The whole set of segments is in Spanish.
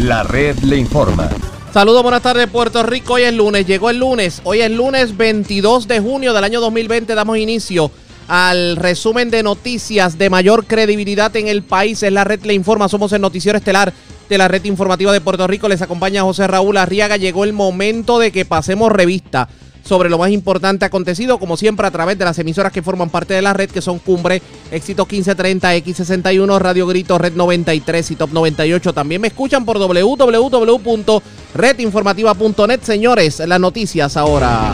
La red le informa. Saludos, buenas tardes Puerto Rico. Hoy es lunes, llegó el lunes. Hoy es lunes 22 de junio del año 2020. Damos inicio al resumen de noticias de mayor credibilidad en el país. Es la red le informa. Somos el noticiero estelar de la red informativa de Puerto Rico. Les acompaña José Raúl Arriaga. Llegó el momento de que pasemos revista sobre lo más importante acontecido, como siempre a través de las emisoras que forman parte de la red, que son Cumbre, Éxito 1530, X61, Radio Grito, Red 93 y Top 98. También me escuchan por www.redinformativa.net. Señores, las noticias ahora.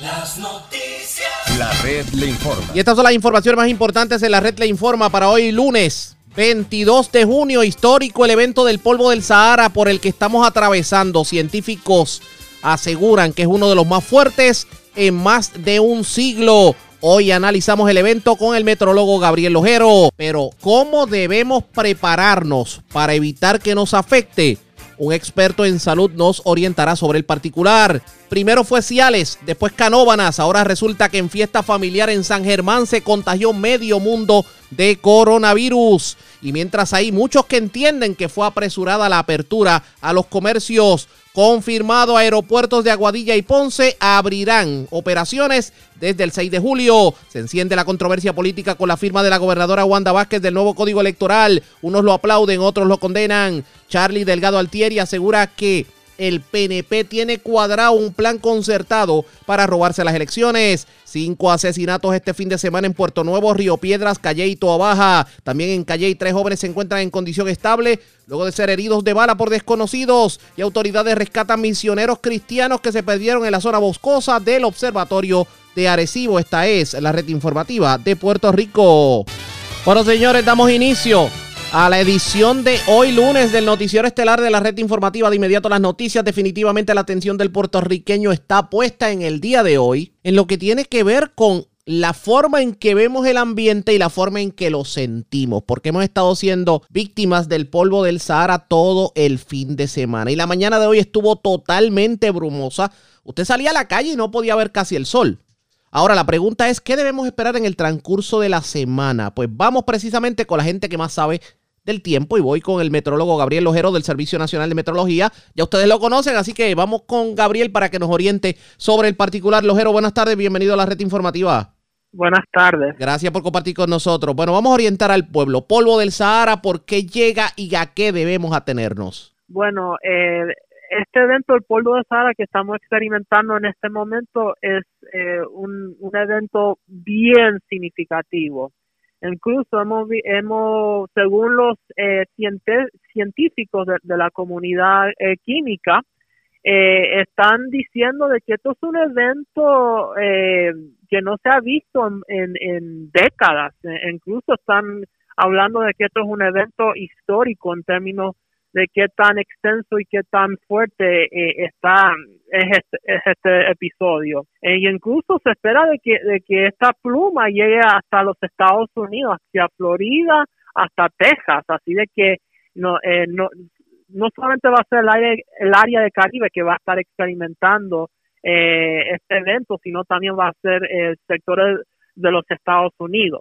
Las noticias. La red le informa. Y estas son las informaciones más importantes en la red le informa para hoy lunes. 22 de junio, histórico el evento del polvo del Sahara por el que estamos atravesando. Científicos aseguran que es uno de los más fuertes en más de un siglo. Hoy analizamos el evento con el metrólogo Gabriel Lojero. Pero, ¿cómo debemos prepararnos para evitar que nos afecte? Un experto en salud nos orientará sobre el particular. Primero fue Ciales, después Canóbanas. Ahora resulta que en fiesta familiar en San Germán se contagió medio mundo de coronavirus. Y mientras hay muchos que entienden que fue apresurada la apertura a los comercios, confirmado aeropuertos de Aguadilla y Ponce abrirán operaciones desde el 6 de julio. Se enciende la controversia política con la firma de la gobernadora Wanda Vázquez del nuevo código electoral. Unos lo aplauden, otros lo condenan. Charlie Delgado Altieri asegura que el PNP tiene cuadrado un plan concertado para robarse las elecciones. Cinco asesinatos este fin de semana en Puerto Nuevo, Río Piedras, Calle y Toa Baja. También en Calle tres jóvenes se encuentran en condición estable luego de ser heridos de bala por desconocidos. Y autoridades rescatan misioneros cristianos que se perdieron en la zona boscosa del observatorio de Arecibo. Esta es la red informativa de Puerto Rico. Bueno, señores, damos inicio a la edición de hoy lunes del noticiero estelar de la red informativa de inmediato las noticias. Definitivamente la atención del puertorriqueño está puesta en el día de hoy en lo que tiene que ver con la forma en que vemos el ambiente y la forma en que lo sentimos, porque hemos estado siendo víctimas del polvo del Sahara todo el fin de semana. Y la mañana de hoy estuvo totalmente brumosa. Usted salía a la calle y no podía ver casi el sol. Ahora la pregunta es, ¿qué debemos esperar en el transcurso de la semana? Pues vamos precisamente con la gente que más sabe del tiempo y voy con el metrólogo Gabriel Lojero del Servicio Nacional de Metrología. Ya ustedes lo conocen, así que vamos con Gabriel para que nos oriente sobre el particular. Lojero, buenas tardes, bienvenido a la red informativa. Buenas tardes. Gracias por compartir con nosotros. Bueno, vamos a orientar al pueblo. Polvo del Sahara, ¿por qué llega y a qué debemos atenernos? Bueno, eh, este evento, el polvo del Sahara que estamos experimentando en este momento, es eh, un, un evento bien significativo. Incluso hemos, hemos según los eh, científicos de, la comunidad eh, química, eh, están diciendo de que esto es un evento que no se ha visto en, en décadas. E, incluso están hablando de que esto es un evento histórico en términos de qué tan extenso y qué tan fuerte eh, está es este, este episodio. E incluso se espera de que, de que esta pluma llegue hasta los Estados Unidos, hacia Florida, hasta Texas, así de que no, eh, no, no solamente va a ser el, área, el área de Caribe que va a estar experimentando eh, este evento, sino también va a ser el sector de los Estados Unidos.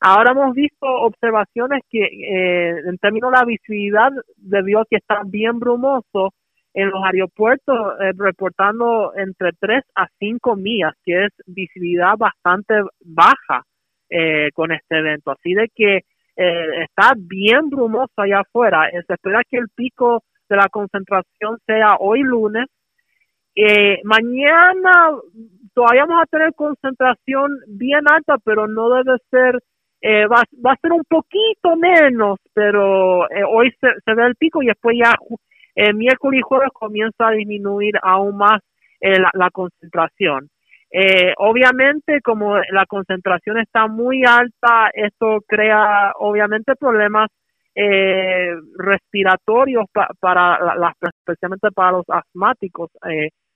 Ahora hemos visto observaciones que eh, en términos de la visibilidad, debido a que está bien brumoso, en los aeropuertos eh, reportando entre 3 a 5 millas, que es visibilidad bastante baja eh, con este evento. Así de que está bien brumoso allá afuera. Se espera que el pico de la concentración sea hoy lunes. mañana todavía vamos a tener concentración bien alta, pero no debe ser eh, va, va, a ser un poquito menos, pero eh, hoy se, ve el pico y después ya eh, miércoles y jueves comienza a disminuir aún más eh, la, la, concentración. obviamente, como la concentración está muy alta, esto crea obviamente problemas respiratorios para las, especialmente para los asmáticos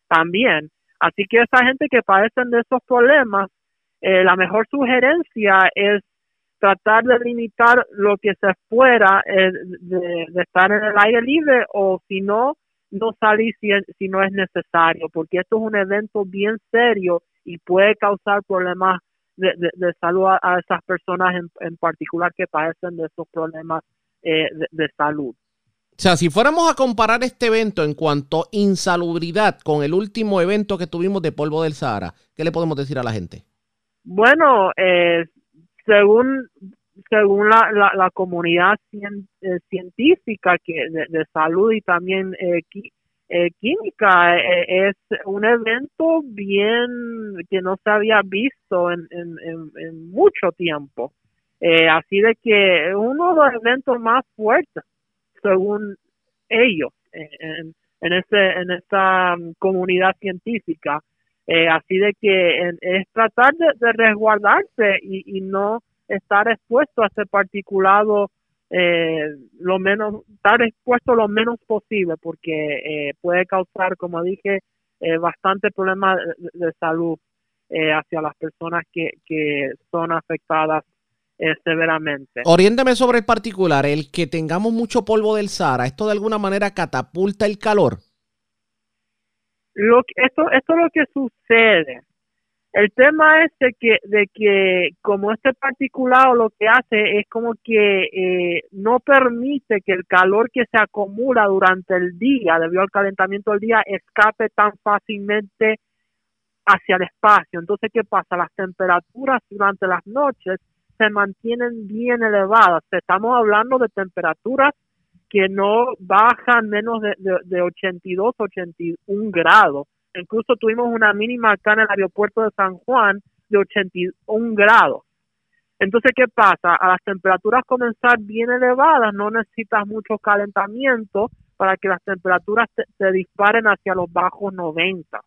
también. Así que esa gente que padecen de esos problemas, la mejor sugerencia es tratar de limitar lo que se fuera eh, de, estar en el aire libre o si no, no salir si, si no es necesario, porque esto es un evento bien serio y puede causar problemas de, de, salud a, esas personas en, en, particular que padecen de esos problemas eh, de, salud. O sea, si fuéramos a comparar este evento en cuanto a insalubridad con el último evento que tuvimos de polvo del Sahara, ¿qué le podemos decir a la gente? Bueno, eh, según según la, la, comunidad eh, científica que de, salud y también eh, eh química, es un evento bien que no se había visto en, en, mucho tiempo. así de que uno de los eventos más fuertes, según ellos, en, en, ese, en esa mm, comunidad científica. Así de que es tratar de, resguardarse y, y no estar expuesto a ese particulado eh, lo menos, estar expuesto lo menos posible porque eh, puede causar, como dije, eh, bastante problemas de, salud hacia las personas que, que son afectadas severamente. Oriéntame sobre el particular, el que tengamos mucho polvo del Sahara, ¿esto de alguna manera catapulta el calor? Lo, esto, esto es lo que sucede. El tema es de que, de que como este particulado lo que hace es como que eh, no permite que el calor que se acumula durante el día, debido al calentamiento del día, escape tan fácilmente hacia el espacio. Entonces, ¿qué pasa? Las temperaturas durante las noches se mantienen bien elevadas. Estamos hablando de temperaturas que no bajan menos de, de, de 82, 81 grados Incluso tuvimos una mínima acá en el aeropuerto de San Juan de 81 grados. Entonces, ¿qué pasa? A las temperaturas comenzar bien elevadas, no necesitas mucho calentamiento para que las temperaturas se disparen hacia los bajos 90.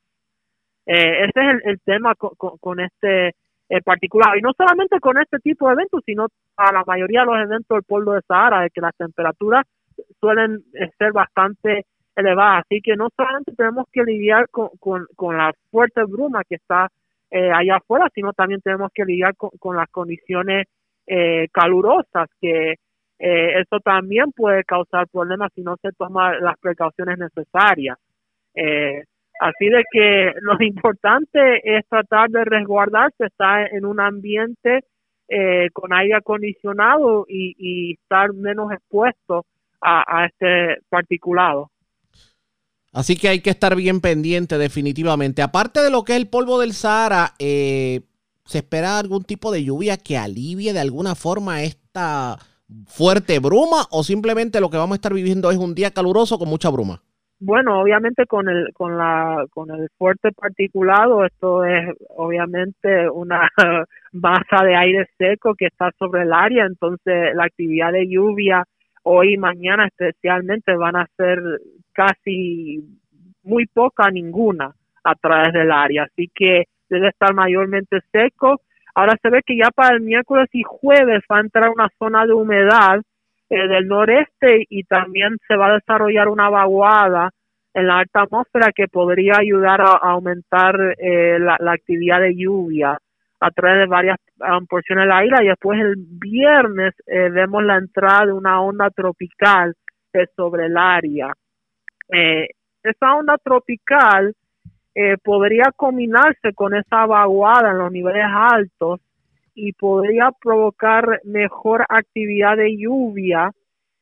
Eh, ese es el, tema con, este eh, particular. Y no solamente con este tipo de eventos, sino a la mayoría de los eventos del pueblo de Sahara, de que las temperaturas suelen eh, ser bastante elevada. Así que no solamente tenemos que lidiar con, con, la fuerte bruma que está eh, allá afuera, sino también tenemos que lidiar con, las condiciones eh, calurosas, que eh, eso también puede causar problemas si no se toman las precauciones necesarias. así de que lo importante es tratar de resguardarse, estar en un ambiente con aire acondicionado y, y estar menos expuesto a, a este particulado. Así que hay que estar bien pendiente definitivamente. Aparte de lo que es el polvo del Sahara, eh, ¿se espera algún tipo de lluvia que alivie de alguna forma esta fuerte bruma o simplemente lo que vamos a estar viviendo es un día caluroso con mucha bruma? Bueno, obviamente con el con la con el fuerte particulado esto es obviamente una masa de aire seco que está sobre el área, entonces la actividad de lluvia hoy y mañana especialmente van a ser casi muy poca, ninguna a través del área. Así que debe estar mayormente seco. Ahora se ve que ya para el miércoles y jueves va a entrar una zona de humedad eh, del noreste y también se va a desarrollar una vaguada en la alta atmósfera que podría ayudar a, aumentar eh, la, actividad de lluvia a través de varias um, porciones de la isla y después el viernes eh, vemos la entrada de una onda tropical sobre el área. Eh, esa onda tropical eh, podría combinarse con esa vaguada en los niveles altos y podría provocar mejor actividad de lluvia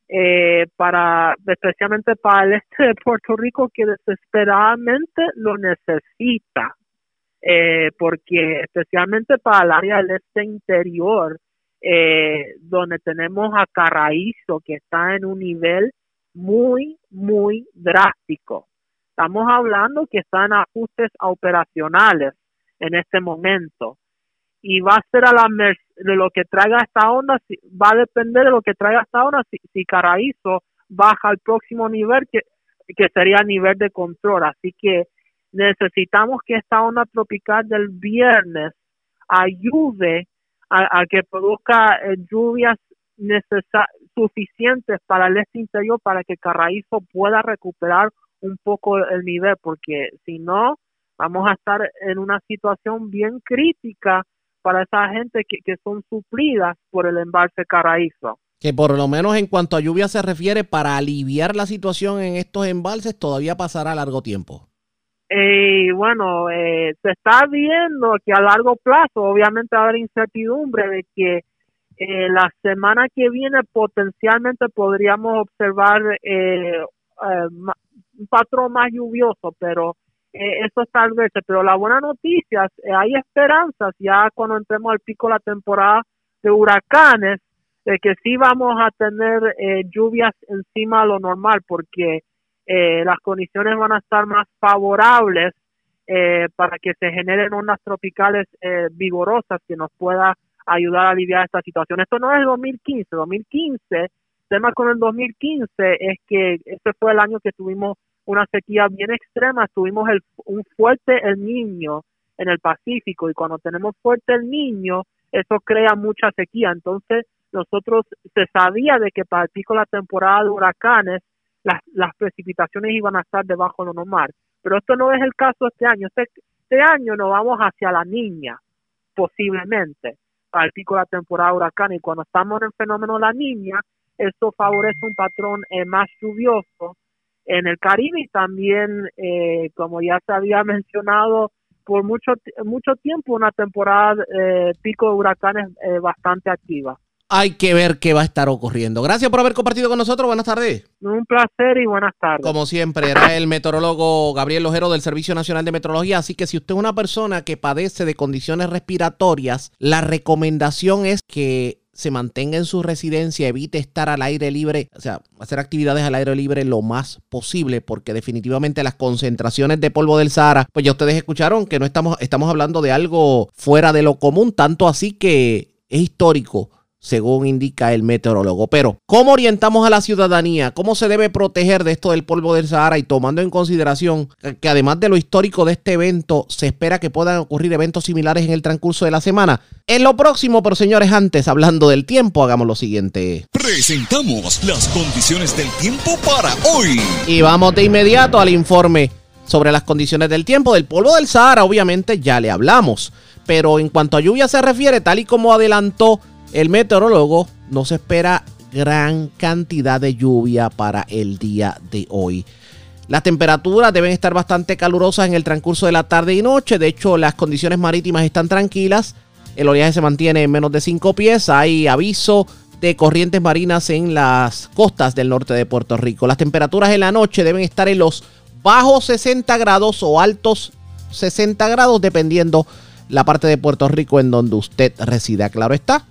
eh, para especialmente para el este de Puerto Rico que desesperadamente lo necesita eh, porque especialmente para el área del este interior eh, donde tenemos a Carraízo que está en un nivel muy, muy drástico. Estamos hablando que están ajustes operacionales en este momento y va a ser a la de lo que traiga esta onda, va a depender de lo que traiga esta onda si, si baja al próximo nivel que, que sería nivel de control. Así que necesitamos que esta onda tropical del viernes ayude a, que produzca eh, lluvias suficientes para el este interior para que Carraízo pueda recuperar un poco el nivel, porque si no, vamos a estar en una situación bien crítica para esa gente que, que son suplidas por el embalse Carraízo. Que por lo menos en cuanto a lluvia se refiere, para aliviar la situación en estos embalses todavía pasará largo tiempo. Y bueno, eh, se está viendo que a largo plazo obviamente va a haber incertidumbre de que eh, la semana que viene potencialmente podríamos observar eh, eh, un patrón más lluvioso, pero eso es tal vez. Pero la buena noticia, hay esperanzas ya cuando entremos al pico de la temporada de huracanes, de que sí vamos a tener lluvias encima de lo normal, porque las condiciones van a estar más favorables para que se generen ondas tropicales vigorosas que nos pueda ayudar a aliviar esta situación. Esto no es 2015, 2015, el tema con el 2015 es que ese fue el año que tuvimos una sequía bien extrema, tuvimos el, un fuerte el niño en el Pacífico y cuando tenemos fuerte el niño, eso crea mucha sequía. Entonces, nosotros se sabía de que para el pico la temporada de huracanes, las, las precipitaciones iban a estar debajo de lo normal. Pero esto no es el caso este año. Este, este año nos vamos hacia la niña, posiblemente al pico de la temporada huracán y cuando estamos en el fenómeno La Niña, eso favorece un patrón eh, más lluvioso en el Caribe y también, eh, como ya se había mencionado, por mucho mucho tiempo una temporada eh, pico de huracanes bastante activa hay que ver qué va a estar ocurriendo. Gracias por haber compartido con nosotros. Buenas tardes. Un placer y buenas tardes. Como siempre, era el meteorólogo Gabriel Lojero del Servicio Nacional de Meteorología. Así que si usted es una persona que padece de condiciones respiratorias, la recomendación es que se mantenga en su residencia, evite estar al aire libre, o sea, hacer actividades al aire libre lo más posible, porque definitivamente las concentraciones de polvo del Sahara, pues ya ustedes escucharon que no estamos, estamos hablando de algo fuera de lo común, tanto así que es histórico según indica el meteorólogo. Pero, ¿cómo orientamos a la ciudadanía? ¿Cómo se debe proteger de esto del polvo del Sahara? Y tomando en consideración que además de lo histórico de este evento, se espera que puedan ocurrir eventos similares en el transcurso de la semana. En lo próximo, pero señores, antes, hablando del tiempo, hagamos lo siguiente. Presentamos las condiciones del tiempo para hoy. Y vamos de inmediato al informe sobre las condiciones del tiempo. Del polvo del Sahara, obviamente, ya le hablamos. Pero en cuanto a lluvia se refiere, tal y como adelantó el meteorólogo no se espera gran cantidad de lluvia para el día de hoy. Las temperaturas deben estar bastante calurosas en el transcurso de la tarde y noche. De hecho, las condiciones marítimas están tranquilas. El oleaje se mantiene en menos de 5 pies. Hay aviso de corrientes marinas en las costas del norte de Puerto Rico. Las temperaturas en la noche deben estar en los bajos 60 grados o altos 60 grados, dependiendo la parte de Puerto Rico en donde usted resida. Claro está,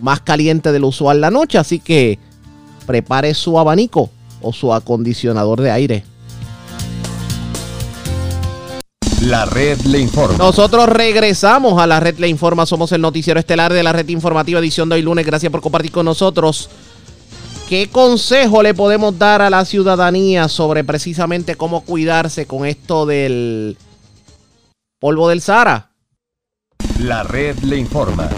más caliente de lo usual la noche, así que prepare su abanico o su acondicionador de aire. La red le informa. Nosotros regresamos a la red le informa. Somos el noticiero estelar de la red informativa edición de hoy lunes. Gracias por compartir con nosotros. ¿Qué consejo le podemos dar a la ciudadanía sobre precisamente cómo cuidarse con esto del polvo del Sahara? La red le informa.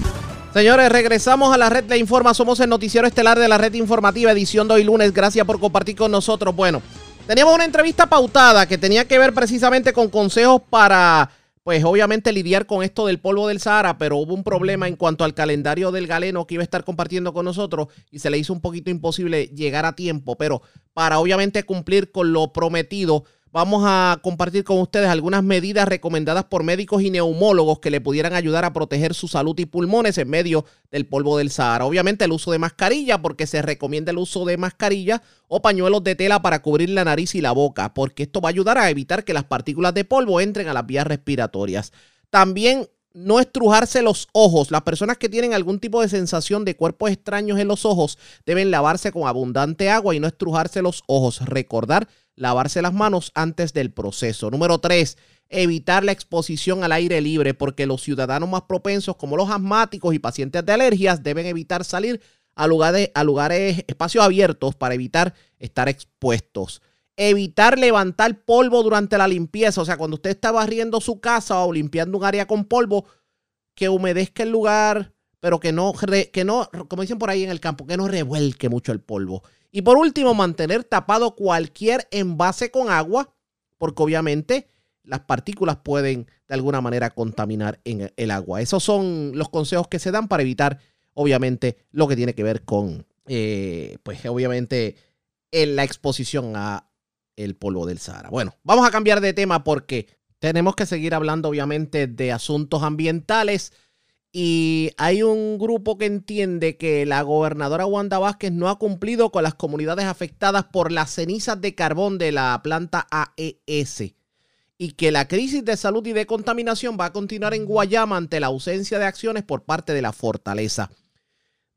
Señores, regresamos a la red Le Informa. Somos el noticiero estelar de la red informativa, edición de hoy lunes. Gracias por compartir con nosotros. Bueno, teníamos una entrevista pautada que tenía que ver precisamente con consejos para, pues obviamente lidiar con esto del polvo del Sahara, pero hubo un problema en cuanto al calendario del galeno que iba a estar compartiendo con nosotros y se le hizo un poquito imposible llegar a tiempo, pero para obviamente cumplir con lo prometido vamos a compartir con ustedes algunas medidas recomendadas por médicos y neumólogos que le pudieran ayudar a proteger su salud y pulmones en medio del polvo del Sahara. Obviamente el uso de mascarilla, porque se recomienda el uso de mascarilla o pañuelos de tela para cubrir la nariz y la boca, porque esto va a ayudar a evitar que las partículas de polvo entren a las vías respiratorias. También no estrujarse los ojos. Las personas que tienen algún tipo de sensación de cuerpos extraños en los ojos deben lavarse con abundante agua y no estrujarse los ojos. Recordar lavarse las manos antes del proceso. Número tres, evitar la exposición al aire libre porque los ciudadanos más propensos como los asmáticos y pacientes de alergias deben evitar salir a lugares, a lugares, espacios abiertos para evitar estar expuestos. Evitar levantar polvo durante la limpieza, o sea, cuando usted está barriendo su casa o limpiando un área con polvo, que humedezca el lugar, pero que no, que no, como dicen por ahí en el campo, que no revuelque mucho el polvo. Y por último, mantener tapado cualquier envase con agua, porque obviamente las partículas pueden de alguna manera contaminar en el agua. Esos son los consejos que se dan para evitar, obviamente, lo que tiene que ver con, eh, pues obviamente, en la exposición a el polvo del Sahara. Bueno, vamos a cambiar de tema porque tenemos que seguir hablando, obviamente, de asuntos ambientales. y hay un grupo que entiende que la gobernadora Wanda Vázquez no ha cumplido con las comunidades afectadas por las cenizas de carbón de la planta AES y que la crisis de salud y de contaminación va a continuar en Guayama ante la ausencia de acciones por parte de la fortaleza.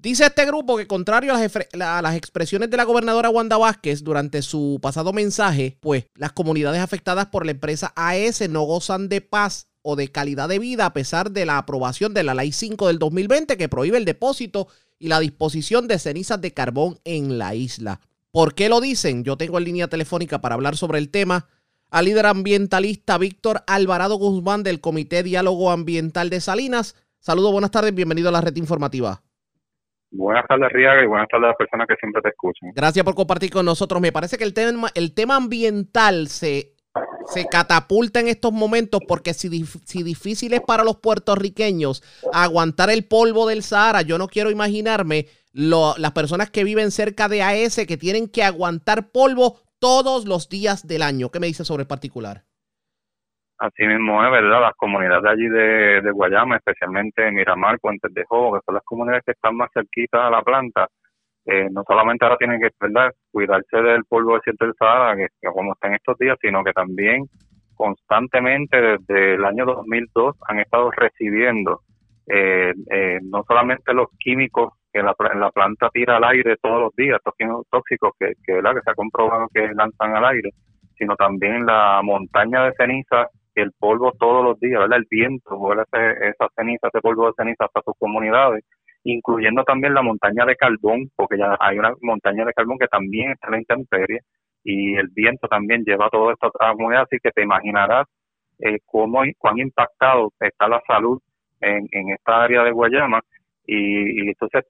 Dice este grupo que contrario a las, expresiones de la gobernadora Wanda Vázquez durante su pasado mensaje, pues las comunidades afectadas por la empresa AES no gozan de paz o de calidad de vida a pesar de la aprobación de la Ley 5 del 2020 que prohíbe el depósito y la disposición de cenizas de carbón en la isla. ¿Por qué lo dicen? Yo tengo en línea telefónica para hablar sobre el tema al líder ambientalista Víctor Alvarado Guzmán del Comité Diálogo Ambiental de Salinas. Saludos, buenas tardes, bienvenido a la red informativa. Buenas tardes, Riaga, y buenas tardes a las personas que siempre te escuchan. Gracias por compartir con nosotros. Me parece que el tema, el tema ambiental se se catapulta en estos momentos porque si, si difícil es para los puertorriqueños aguantar el polvo del Sahara, yo no quiero imaginarme las personas que viven cerca de AES que tienen que aguantar polvo todos los días del año. ¿Qué me dice sobre el particular? Así mismo es, ¿verdad? Las comunidades allí de, de Guayama, especialmente Miramar, Puentes de Jobo, que son las comunidades que están más cerquitas a la planta, eh, no solamente ahora tienen que ¿verdad? cuidarse del polvo desierto del Sahara, que, como está en estos días, sino que también constantemente desde el año 2002 han estado recibiendo eh, eh, no solamente los químicos que la, la planta tira al aire todos los días, estos químicos tóxicos que, que, ¿verdad? que se ha comprobado que lanzan al aire, sino también la montaña de ceniza y el polvo todos los días, el viento, vuela esa ceniza, ese polvo de ceniza hasta sus comunidades incluyendo también la montaña de carbón, porque ya hay una montaña de carbón que también está en la intemperie y el viento también lleva todo esto a comunidad, así que te imaginarás eh, cómo cuán impactado está la salud en, en esta área de Guayama y, entonces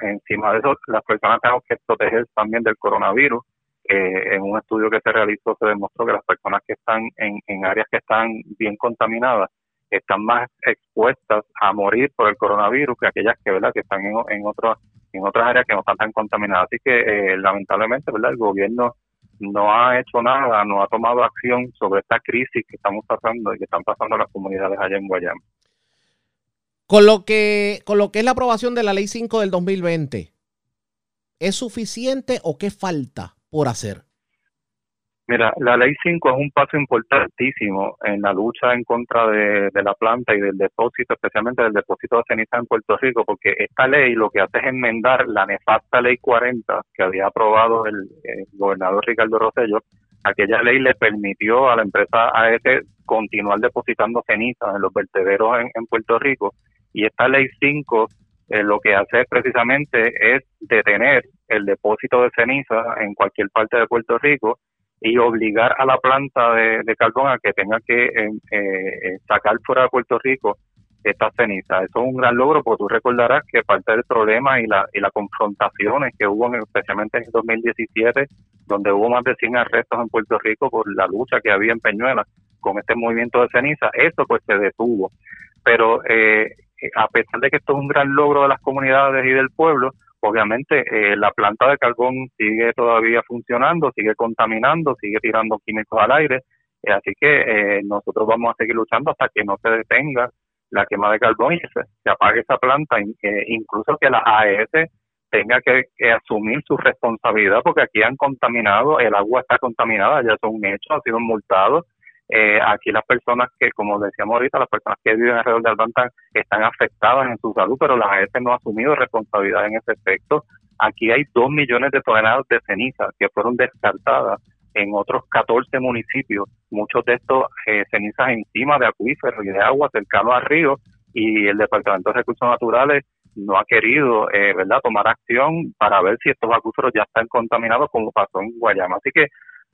encima de eso las personas tenemos que proteger también del coronavirus. Eh, en un estudio que se realizó se demostró que las personas que están en, áreas que están bien contaminadas están más expuestas a morir por el coronavirus que aquellas que están en, en otras en otras áreas que no están tan contaminadas. Así que eh, lamentablemente verdad el gobierno no ha hecho nada no ha tomado acción sobre esta crisis que estamos pasando y que están pasando las comunidades allá en Guayama. Con lo que con lo que es la aprobación de la ley 5 del 2020 es suficiente o qué falta por hacer Mira, la ley 5 es un paso importantísimo en la lucha en contra de, la planta y del depósito, especialmente del depósito de ceniza en Puerto Rico, porque esta ley lo que hace es enmendar la nefasta ley 40 que había aprobado el, gobernador Ricardo Rosello. Aquella ley le permitió a la empresa AET continuar depositando cenizas en los vertederos en, Puerto Rico y esta ley 5 eh, lo que hace precisamente es detener el depósito de ceniza en cualquier parte de Puerto Rico y obligar a la planta de, carbón a que tenga que eh, eh, sacar fuera de Puerto Rico esta ceniza. Eso es un gran logro porque tú recordarás que parte del problema y, la, y las confrontaciones que hubo especialmente en el 2017, donde hubo más de 100 arrestos en Puerto Rico por la lucha que había en Peñuela con este movimiento de ceniza, eso pues se detuvo. Pero eh, a pesar de que esto es un gran logro de las comunidades y del pueblo, obviamente eh, la planta de carbón sigue todavía funcionando, sigue contaminando, sigue tirando químicos al aire, eh, así que eh, nosotros vamos a seguir luchando hasta que no se detenga la quema de carbón y se, apague esa planta, incluso que la AES tenga que, asumir su responsabilidad porque aquí han contaminado, el agua está contaminada, ya es un hecho, ha sido multado eh, aquí las personas que, como decíamos ahorita, las personas que viven alrededor de Albanta están afectadas en su salud, pero la AES no ha asumido responsabilidad en ese aspecto. Aquí hay dos millones de toneladas de ceniza que fueron descartadas en otros 14 municipios, muchos de estos eh, cenizas encima de acuíferos y de agua cercanos a ríos, y el Departamento de Recursos Naturales no ha querido eh, verdad tomar acción para ver si estos acuíferos ya están contaminados como pasó en Guayama. Así que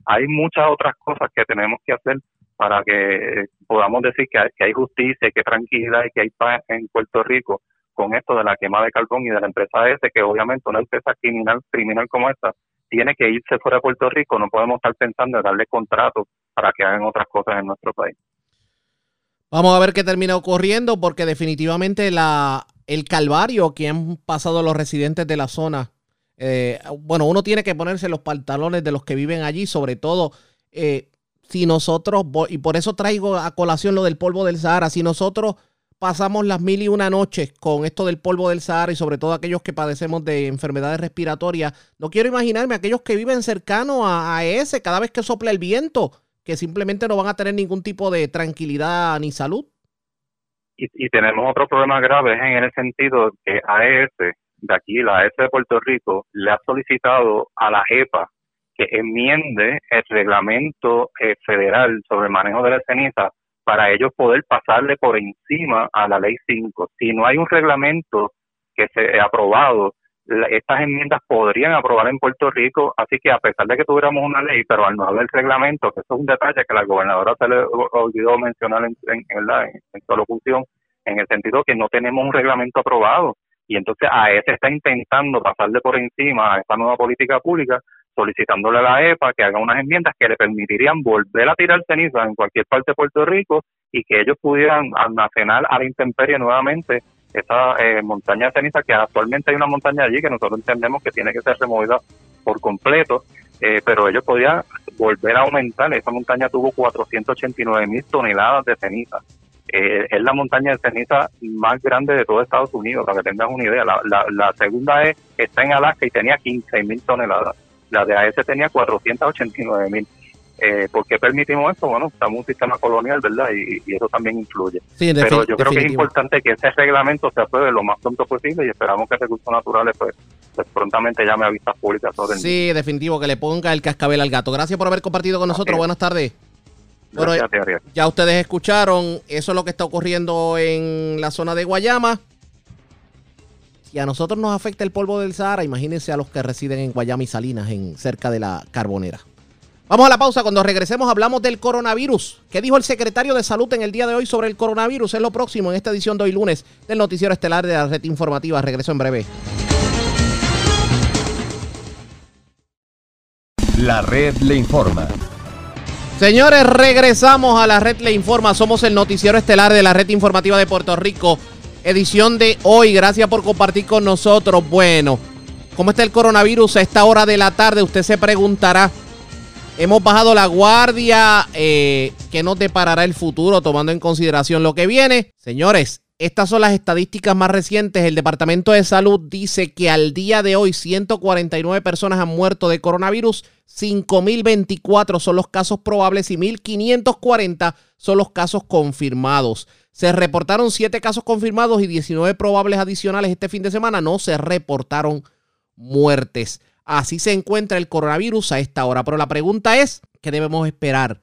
hay muchas otras cosas que tenemos que hacer para que podamos decir que hay, justicia, que hay tranquilidad y que hay paz en Puerto Rico con esto de la quema de carbón y de la empresa ese, que obviamente una empresa criminal, criminal como esta tiene que irse fuera de Puerto Rico, no podemos estar pensando en darle contratos para que hagan otras cosas en nuestro país. Vamos a ver qué termina ocurriendo porque definitivamente la, el calvario que han pasado los residentes de la zona, eh, bueno, uno tiene que ponerse los pantalones de los que viven allí, sobre todo eh, si nosotros, y por eso traigo a colación lo del polvo del Sahara, si nosotros pasamos las mil y una noches con esto del polvo del Sahara y sobre todo aquellos que padecemos de enfermedades respiratorias, no quiero imaginarme aquellos que viven cercano a, ese cada vez que sopla el viento, que simplemente no van a tener ningún tipo de tranquilidad ni salud. Y, tenemos otro problema grave en el sentido que AES de aquí, la AES de Puerto Rico, le ha solicitado a la EPA que enmiende el reglamento eh, federal sobre el manejo de la ceniza para ellos poder pasarle por encima a la ley 5. Si no hay un reglamento que se ha aprobado, estas enmiendas podrían aprobar en Puerto Rico, así que a pesar de que tuviéramos una ley, pero al no haber reglamento, que eso es un detalle que la gobernadora se le olvidó mencionar en, en, en, su locución, en el sentido que no tenemos un reglamento aprobado y entonces a ese está intentando pasarle por encima a esta nueva política pública solicitándole a la EPA que haga unas enmiendas que le permitirían volver a tirar ceniza en cualquier parte de Puerto Rico y que ellos pudieran almacenar a la intemperie nuevamente esa eh, montaña de ceniza, que actualmente hay una montaña allí que nosotros entendemos que tiene que ser removida por completo, eh, pero ellos podían volver a aumentar. Esa montaña tuvo 489 mil toneladas de ceniza. Eh, es la montaña de ceniza más grande de todo Estados Unidos, para que tengas una idea. La, la, la segunda es, está en Alaska y tenía 15 mil toneladas la de AES tenía 489 mil. Eh, ¿Por qué permitimos eso? Bueno, estamos en un sistema colonial, ¿verdad? Y, eso también influye. Pero yo creo que es importante que ese reglamento se apruebe lo más pronto posible y esperamos que Recursos Naturales pues, pues prontamente llame a vistas públicas sobre Sí, definitivo, que le ponga el cascabel al gato. Gracias por haber compartido con nosotros. Buenas tardes. Bueno, ya ustedes escucharon, eso es lo que está ocurriendo en la zona de Guayama. Si a nosotros nos afecta el polvo del Sahara, imagínense a los que residen en Guayama y Salinas, en, cerca de la Carbonera. Vamos a la pausa. Cuando regresemos hablamos del coronavirus. ¿Qué dijo el secretario de Salud en el día de hoy sobre el coronavirus? Es lo próximo en esta edición de hoy lunes del Noticiero Estelar de la Red Informativa. Regreso en breve. La red le informa. Señores, regresamos a la red le informa. Somos el Noticiero Estelar de la Red Informativa de Puerto Rico edición de hoy. Gracias por compartir con nosotros. Bueno, ¿cómo está el coronavirus a esta hora de la tarde? Usted se preguntará. Hemos bajado la guardia. Eh, ¿Qué nos deparará el futuro tomando en consideración lo que viene? Señores, estas son las estadísticas más recientes. El Departamento de Salud dice que al día de hoy 149 personas han muerto de coronavirus, 5.024 son los casos probables y 1.540 son los casos confirmados. Se reportaron 7 casos confirmados y 19 probables adicionales este fin de semana. No se reportaron muertes. Así se encuentra el coronavirus a esta hora. Pero la pregunta es, ¿qué debemos esperar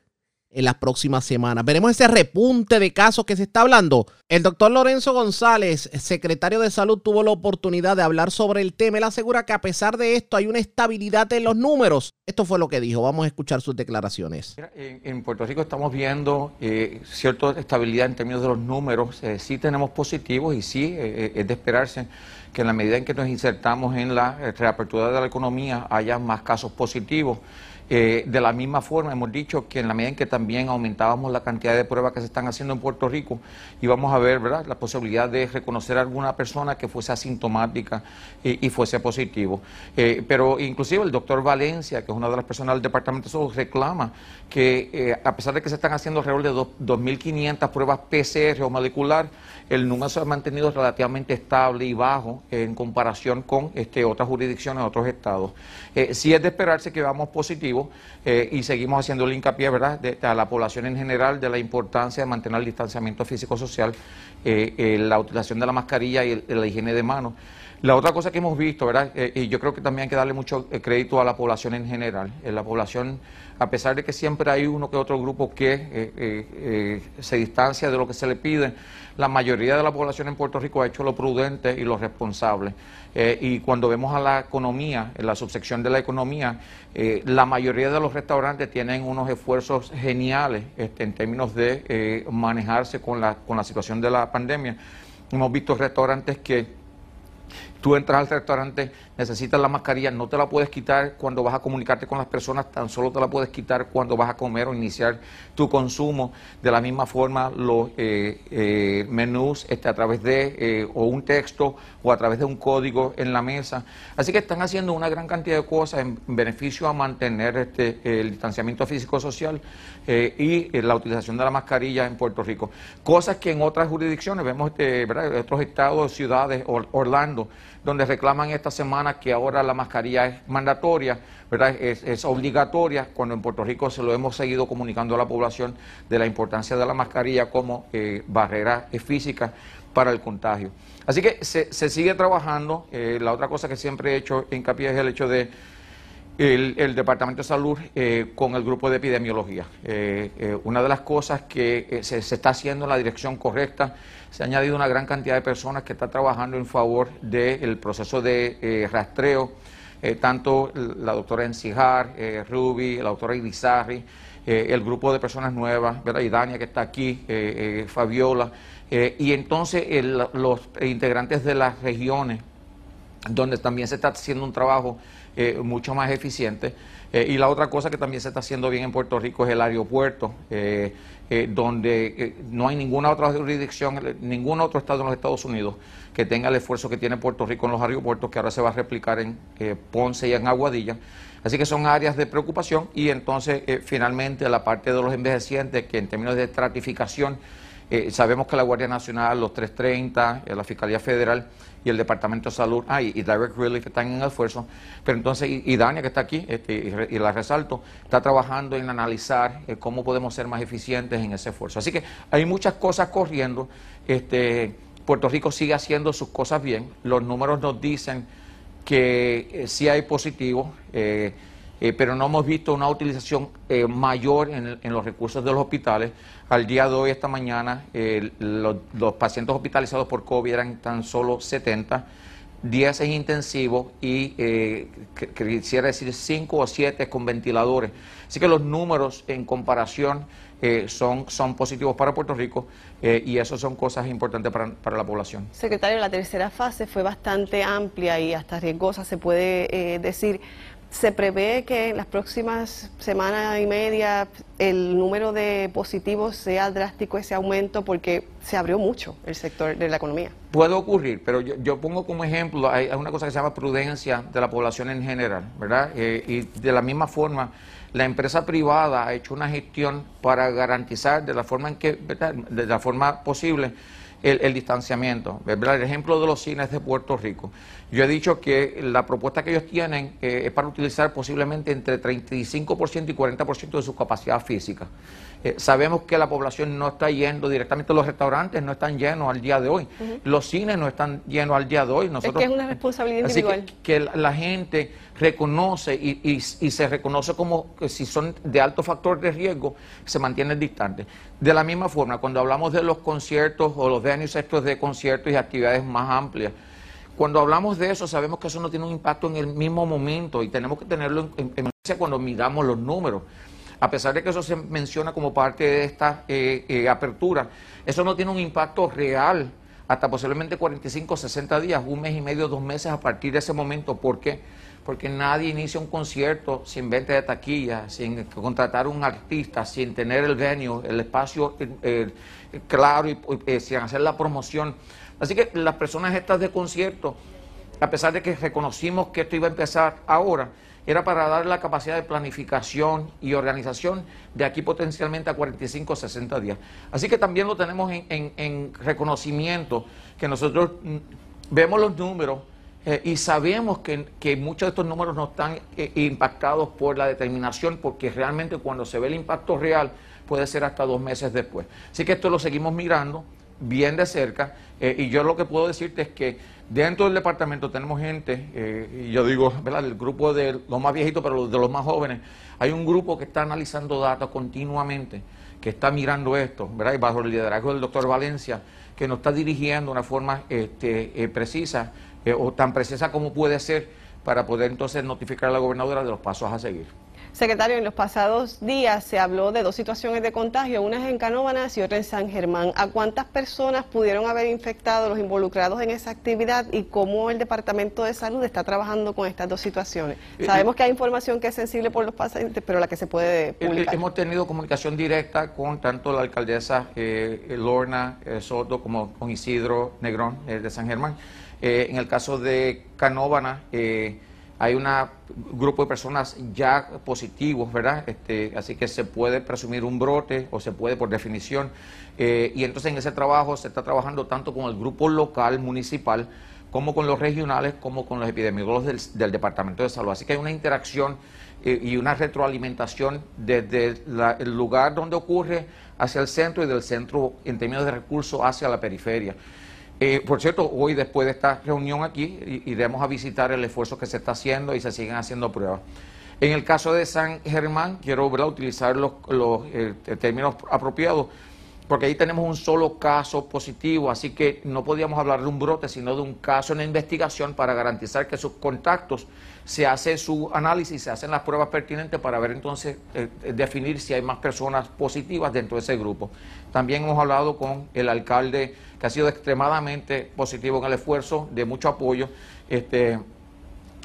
en las próximas semanas. Veremos ese repunte de casos que se está hablando. El doctor Lorenzo González, secretario de Salud, tuvo la oportunidad de hablar sobre el tema. Él asegura que a pesar de esto hay una estabilidad en los números. Esto fue lo que dijo. Vamos a escuchar sus declaraciones. En, Puerto Rico estamos viendo eh, cierta estabilidad en términos de los números. Eh, sí tenemos positivos y sí eh, es de esperarse que en la medida en que nos insertamos en la reapertura de la economía haya más casos positivos. Eh, de la misma forma, hemos dicho que en la medida en que también aumentábamos la cantidad de pruebas que se están haciendo en Puerto Rico, íbamos a ver ¿verdad? la posibilidad de reconocer a alguna persona que fuese asintomática y, fuese positivo. Eh, pero inclusive el doctor Valencia, que es una de las personas del Departamento de Salud, reclama que eh, a pesar de que se están haciendo alrededor de 2.500 pruebas PCR o molecular, el número se ha mantenido relativamente estable y bajo en comparación con este, otras jurisdicciones, otros estados. Sí es de esperarse que veamos positivo eh, y seguimos haciendo el hincapié ¿verdad? a la población en general de la importancia de mantener el distanciamiento físico-social, eh, la utilización de la mascarilla y la higiene de manos. La otra cosa que hemos visto, ¿verdad? y yo creo que también hay que darle mucho crédito a la población en general. la población, a pesar de que siempre hay uno que otro grupo que se distancia de lo que se le pide, la mayoría de la población en Puerto Rico ha hecho lo prudente y lo responsable. Eh, y cuando vemos a la economía, en la subsección de la economía, eh, la mayoría de los restaurantes tienen unos esfuerzos geniales este, en términos de eh, manejarse con la, con la situación de la pandemia. Hemos visto restaurantes que Tú entras al restaurante, necesitas la mascarilla, no te la puedes quitar cuando vas a comunicarte con las personas, tan solo te la puedes quitar cuando vas a comer o iniciar tu consumo. De la misma forma, los eh, eh, menús este, a través de eh, o un texto o a través de un código en la mesa. Así que están haciendo una gran cantidad de cosas en beneficio a mantener este, el distanciamiento físico-social y la utilización de la mascarilla en Puerto Rico. Cosas que en otras jurisdicciones, vemos este, otros estados, ciudades, Orlando, donde reclaman esta semana que ahora la mascarilla es mandatoria, ¿verdad? Es, obligatoria, cuando en Puerto Rico se lo hemos seguido comunicando a la población de la importancia de la mascarilla como eh, barrera física para el contagio. Así que se, sigue trabajando. Eh, la otra cosa que siempre he hecho hincapié es el hecho de el, Departamento de Salud eh, con el grupo de epidemiología. una de las cosas que se, está haciendo en la dirección correcta se ha añadido una gran cantidad de personas que están trabajando en favor del proceso de eh, rastreo, eh, tanto la doctora Encijar, eh, Ruby, la doctora Irizarri, el grupo de personas nuevas, ¿verdad? y Dania que está aquí, Fabiola, y entonces los integrantes de las regiones, donde también se está haciendo un trabajo mucho más eficiente. y la otra cosa que también se está haciendo bien en Puerto Rico es el aeropuerto. Eh, donde eh, no hay ninguna otra jurisdicción, ningún otro estado en los Estados Unidos que tenga el esfuerzo que tiene Puerto Rico en los aeropuertos, que ahora se va a replicar en eh, Ponce y en Aguadilla. Así que son áreas de preocupación y entonces finalmente la parte de los envejecientes, que en términos de estratificación, sabemos que la Guardia Nacional, los 330, la Fiscalía Federal, y el Departamento de Salud, ah, y, Direct Relief están en esfuerzo, pero entonces, y, Dania que está aquí, este, y, la resalto, está trabajando en analizar eh, cómo podemos ser más eficientes en ese esfuerzo. Así que hay muchas cosas corriendo, este, Puerto Rico sigue haciendo sus cosas bien, los números nos dicen que eh, sí hay positivos, eh, eh, pero no hemos visto una utilización eh, mayor en, los recursos de los hospitales. Al día de hoy, esta mañana, los, pacientes hospitalizados por COVID eran tan solo 70, 10 en intensivo y eh, quisiera decir 5 o 7 con ventiladores. Así que los números en comparación son, son positivos para Puerto Rico y eso son cosas importantes para, para, la población. Secretario, la tercera fase fue bastante amplia y hasta riesgosa, se puede decir. Se prevé que en las próximas semanas y media el número de positivos sea drástico ese aumento porque se abrió mucho el sector de la economía. Puede ocurrir, pero yo, pongo como ejemplo, hay, una cosa que se llama prudencia de la población en general, ¿verdad? Eh, y de la misma forma, la empresa privada ha hecho una gestión para garantizar de la forma en que, de la forma posible, el, distanciamiento. El ejemplo de los cines de Puerto Rico. Yo he dicho que la propuesta que ellos tienen eh, es para utilizar posiblemente entre 35% y 40% de su capacidad física. Eh, sabemos que la población no está yendo directamente, los restaurantes no están llenos al día de hoy, los cines no están llenos al día de hoy. Nosotros, es que es una responsabilidad individual. Así que, la, gente reconoce y, y, se reconoce como que si son de alto factor de riesgo, se mantienen distantes. De la misma forma, cuando hablamos de los conciertos o los venues estos de conciertos y actividades más amplias, cuando hablamos de eso, sabemos que eso no tiene un impacto en el mismo momento y tenemos que tenerlo en, cuenta cuando miramos los números. A pesar de que eso se menciona como parte de esta eh, eh, apertura, eso no tiene un impacto real hasta posiblemente 45, 60 días, un mes y medio, dos meses a partir de ese momento. ¿Por qué? porque nadie inicia un concierto sin venta de taquilla, sin contratar un artista, sin tener el venue, el espacio eh, claro y sin hacer la promoción. Así que las personas estas de concierto, a pesar de que reconocimos que esto iba a empezar ahora, era para dar la capacidad de planificación y organización de aquí potencialmente a 45 o 60 días. Así que también lo tenemos en reconocimiento, que nosotros mm, vemos los números eh, y sabemos que, muchos de estos números no están eh, impactados por la determinación, porque realmente cuando se ve el impacto real puede ser hasta dos meses después. Así que esto lo seguimos mirando bien de cerca eh, y yo lo que puedo decirte es que dentro del departamento tenemos gente, y yo digo, ¿verdad? el grupo de los más viejitos, pero de los más jóvenes, hay un grupo que está analizando datos continuamente, que está mirando esto, ¿verdad? y bajo el liderazgo del doctor Valencia, que nos está dirigiendo de una forma este, precisa eh, o tan precisa como puede ser para poder entonces notificar a la gobernadora de los pasos a seguir. Secretario, en los pasados días se habló de dos situaciones de contagio, una es en Canóvanas y otra en San Germán. ¿A cuántas personas pudieron haber infectado los involucrados en esa actividad y cómo el Departamento de Salud está trabajando con estas dos situaciones? Eh, Sabemos eh, que hay información que es sensible por los pacientes, pero la que se puede Eh, publicar. Hemos tenido comunicación directa con tanto la alcaldesa eh, Lorna eh, Soto como con Isidro Negrón eh, de San Germán. Eh, en el caso de Canóvana, eh, hay un grupo de personas ya positivos, ¿verdad? Este, así que se puede presumir un brote o se puede por definición. Eh, y entonces en ese trabajo se está trabajando tanto con el grupo local, municipal, como con los regionales, como con los epidemiólogos del, Departamento de Salud. Así que hay una interacción eh, y una retroalimentación desde la- el lugar donde ocurre hacia el centro y del centro en términos de recursos hacia la periferia. Eh, por cierto, hoy después de esta reunión aquí iremos a visitar el esfuerzo que se está haciendo y se siguen haciendo pruebas. En el caso de San Germán, quiero utilizar los, eh, términos apropiados porque ahí tenemos un solo caso positivo, así que no podíamos hablar de un brote, sino de un caso en investigación para garantizar que sus contactos se hace su análisis, se hacen las pruebas pertinentes para ver entonces, eh, definir si hay más personas positivas dentro de ese grupo. También hemos hablado con el alcalde, que ha sido extremadamente positivo en el esfuerzo, de mucho apoyo. Este,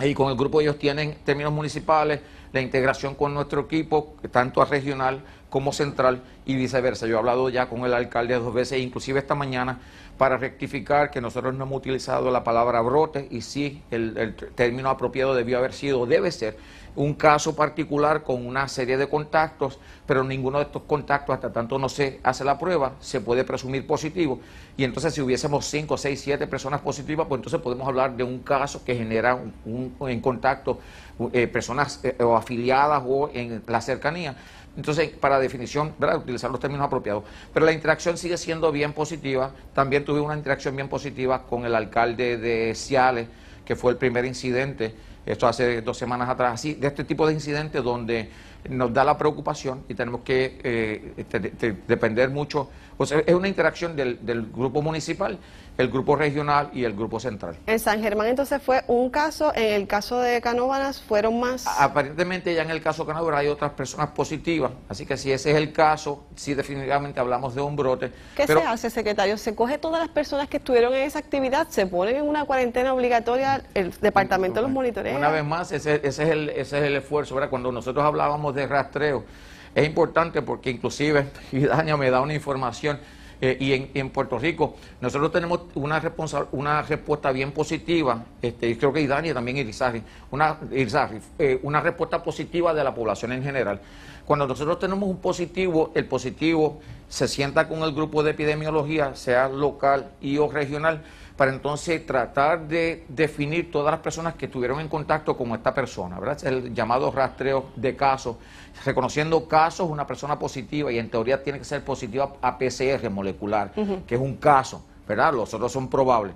y con el grupo ellos tienen términos municipales, la integración con nuestro equipo, tanto a regional como central y viceversa. Yo he hablado ya con el alcalde dos veces, inclusive esta mañana, para rectificar que nosotros no hemos utilizado la palabra brote y sí el, término apropiado debió haber sido, debe ser, un caso particular con una serie de contactos, pero ninguno de estos contactos, hasta tanto no se hace la prueba, se puede presumir positivo. Y entonces si hubiésemos 5, 6, 7 personas positivas, pues entonces podemos hablar de un caso que genera un, en contacto eh, personas eh, o afiliadas o en la cercanía. Entonces, para definición, ¿verdad? utilizar los términos apropiados. Pero la interacción sigue siendo bien positiva. También tuve una interacción bien positiva con el alcalde de Ciales, que fue el primer incidente, esto hace dos semanas atrás, así, de este tipo de incidentes donde nos da la preocupación y tenemos que eh, depender mucho. O sea, es una interacción del, del grupo municipal, el grupo regional y el grupo central. En San Germán entonces fue un caso, en el caso de Canóvanas fueron más. Aparentemente ya en el caso Canadá hay otras personas positivas, así que si ese es el caso, sí definitivamente hablamos de un brote. ¿Qué pero se hace, secretario? ¿Se coge todas las personas que estuvieron en esa actividad, se ponen en una cuarentena obligatoria, el departamento los monitorea? Una vez más, ese, ese es el, ese es el esfuerzo, ¿verdad? Cuando nosotros hablábamos de rastreo, es importante porque inclusive, y Dania me da una información, eh, y en, Puerto Rico nosotros tenemos una, respuesta bien positiva, este, y creo que Idania también Irizarry, una, Irizarry, eh, una respuesta positiva de la población en general. Cuando nosotros tenemos un positivo, el positivo se sienta con el grupo de epidemiología, sea local y o regional, para entonces tratar de definir todas las personas que estuvieron en contacto con esta persona, ¿verdad? El llamado rastreo de casos, reconociendo casos, una persona positiva, y en teoría tiene que ser positiva a PCR molecular, que es un caso, ¿verdad? Los otros son probables.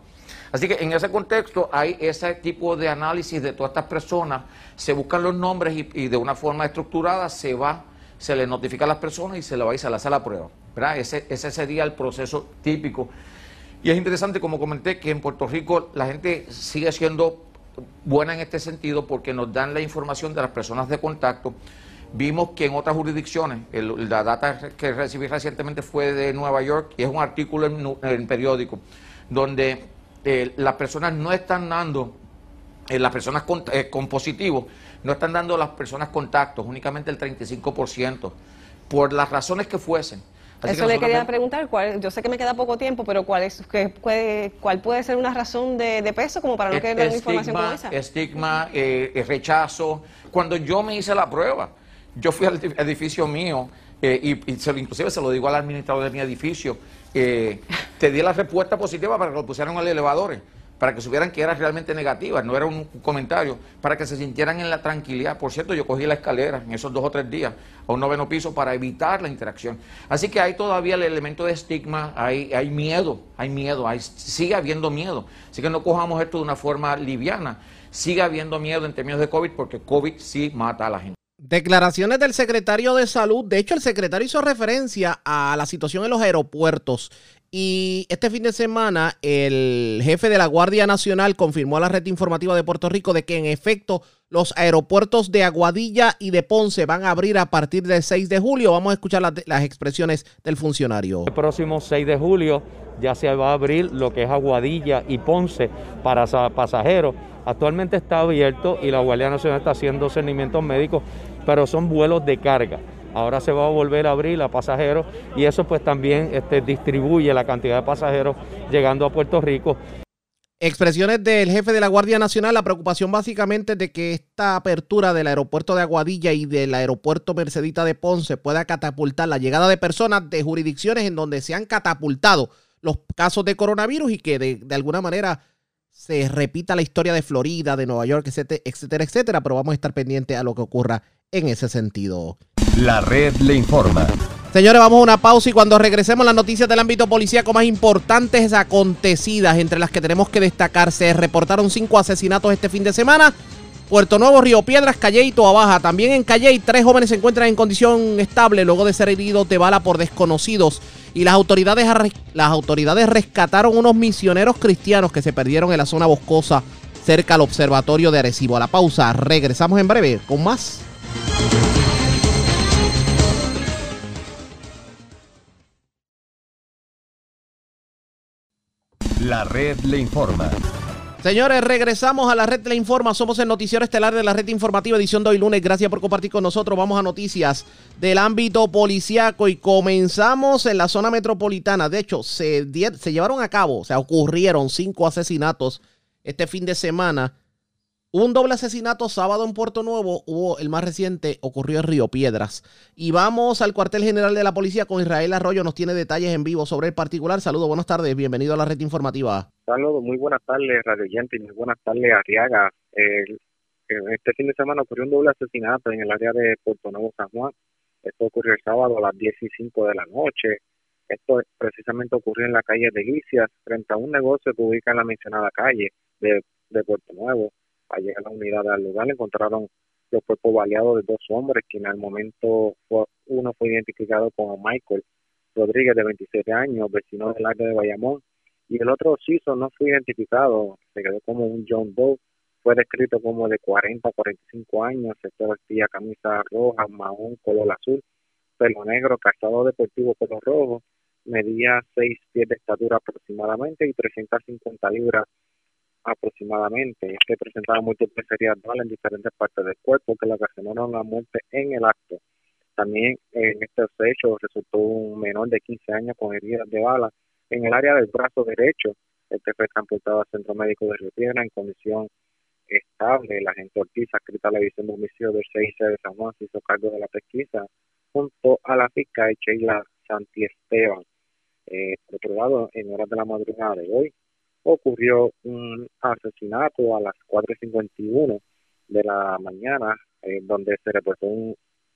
Así que en ese contexto hay ese tipo de análisis de todas estas personas, se buscan los nombres y, y de una forma estructurada se va, se le notifica a las personas y se le va y se le hace la prueba, ¿verdad? Ese, ese sería el proceso típico. Y es interesante, como comenté, que en Puerto Rico la gente sigue siendo buena en este sentido porque nos dan la información de las personas de contacto. Vimos que en otras jurisdicciones, el- la data que recibí recientemente fue de Nueva York y es un artículo en, en periódico donde eh, las personas no están dando, eh, las personas con, eh, con positivo, no están dando las personas contactos, únicamente el 35%, por las razones que fuesen. Así que Eso le quería preguntar, cuál, yo sé que me queda poco tiempo, pero cuál es, qué puede, cuál puede ser una razón de, de peso como para no querer dar información como esa. estigma, eh, rechazo. Cuando yo me hice la prueba, yo fui al edi- edificio mío eh, y, y se inclusive se lo digo al administrador de mi edificio, eh, te di la respuesta positiva para que lo pusieran en el elevador, para que supieran que era realmente negativa, no era un comentario, para que se sintieran en la tranquilidad. Por cierto, yo cogí la escalera en esos dos o tres días a un noveno piso para evitar la interacción. Así que hay todavía el elemento de estigma, hay, hay miedo, hay miedo, hay, sigue habiendo miedo. Así que no cojamos esto de una forma liviana. Sigue habiendo miedo en términos de COVID porque COVID sí mata a la gente. Declaraciones del secretario de salud. De hecho, el secretario hizo referencia a la situación en los aeropuertos Y este fin de semana el jefe de la Guardia Nacional confirmó a la red informativa de Puerto Rico de que en efecto los aeropuertos de Aguadilla y de Ponce van a abrir a partir del 6 de julio. Vamos a escuchar las, expresiones del funcionario. El próximo 6 de julio ya se va a abrir lo que es Aguadilla y Ponce para pasajeros. Actualmente está abierto y la Guardia Nacional está haciendo cernimientos médicos, pero son vuelos de carga. Ahora se va a volver a abrir a pasajeros y eso pues también este, distribuye la cantidad de pasajeros llegando a Puerto Rico. Expresiones del jefe de la Guardia Nacional, la preocupación básicamente de que esta apertura del aeropuerto de Aguadilla y del aeropuerto Mercedita de Ponce pueda catapultar la llegada de personas de jurisdicciones en donde se han catapultado los casos de coronavirus y que de, de alguna manera se repita la historia de Florida, de Nueva York, etcétera, etcétera, etcétera, pero vamos a estar pendientes a lo que ocurra en ese sentido. La red le informa. Señores, vamos a una pausa y cuando regresemos las noticias del ámbito policíaco más importantes acontecidas, entre las que tenemos que destacar, se reportaron cinco asesinatos este fin de semana. Puerto Nuevo, Río Piedras, Calle y Toa Baja. También en Calle, tres jóvenes se encuentran en condición estable luego de ser heridos de bala por desconocidos. Y las autoridades, las autoridades rescataron unos misioneros cristianos que se perdieron en la zona boscosa cerca al observatorio de Arecibo. A la pausa, regresamos en breve con más. La red le informa. Señores, regresamos a la red le informa. Somos el noticiero estelar de la red informativa edición de hoy lunes. Gracias por compartir con nosotros. Vamos a noticias del ámbito policiaco y comenzamos en la zona metropolitana. De hecho, se, se llevaron a cabo, o sea, ocurrieron cinco asesinatos este fin de semana un doble asesinato sábado en Puerto Nuevo, hubo el más reciente, ocurrió en Río Piedras. Y vamos al cuartel general de la policía con Israel Arroyo, nos tiene detalles en vivo sobre el particular. Saludos, buenas tardes, bienvenido a la red informativa. Saludos, muy buenas tardes, Radio Gente, y muy buenas tardes, Arriaga. este fin de semana ocurrió un doble asesinato en el área de Puerto Nuevo, San Juan. Esto ocurrió el sábado a las 10 y 5 de la noche. Esto precisamente ocurrió en la calle Delicias, frente a un negocio que ubica en la mencionada calle de, de Puerto Nuevo al llegar a la unidad al lugar encontraron los cuerpos baleados de dos hombres, que en el momento uno fue identificado como Michael Rodríguez, de 27 años, vecino del área de Bayamón, y el otro Ciso no fue identificado, se quedó como un John Doe, fue descrito como de 40 a 45 años, se vestía camisa roja, marrón, color azul, pelo negro, calzado deportivo, pelo rojo, medía 6 pies de estatura aproximadamente y 350 libras aproximadamente. que presentaba múltiples heridas en diferentes partes del cuerpo que le ocasionaron la muerte en el acto. También en estos hechos resultó un menor de 15 años con heridas de bala en el área del brazo derecho. Este fue transportado al centro médico de Río Piedra en condición estable. La gente Ortiz, escrita a la división de homicidio del CIC de San Juan, se hizo cargo de la pesquisa junto a la fiscal Sheila Santi Esteban. Eh, por otro lado, en horas de la madrugada de hoy, ocurrió un asesinato a las 4.51 de la mañana, eh, donde se reportó un,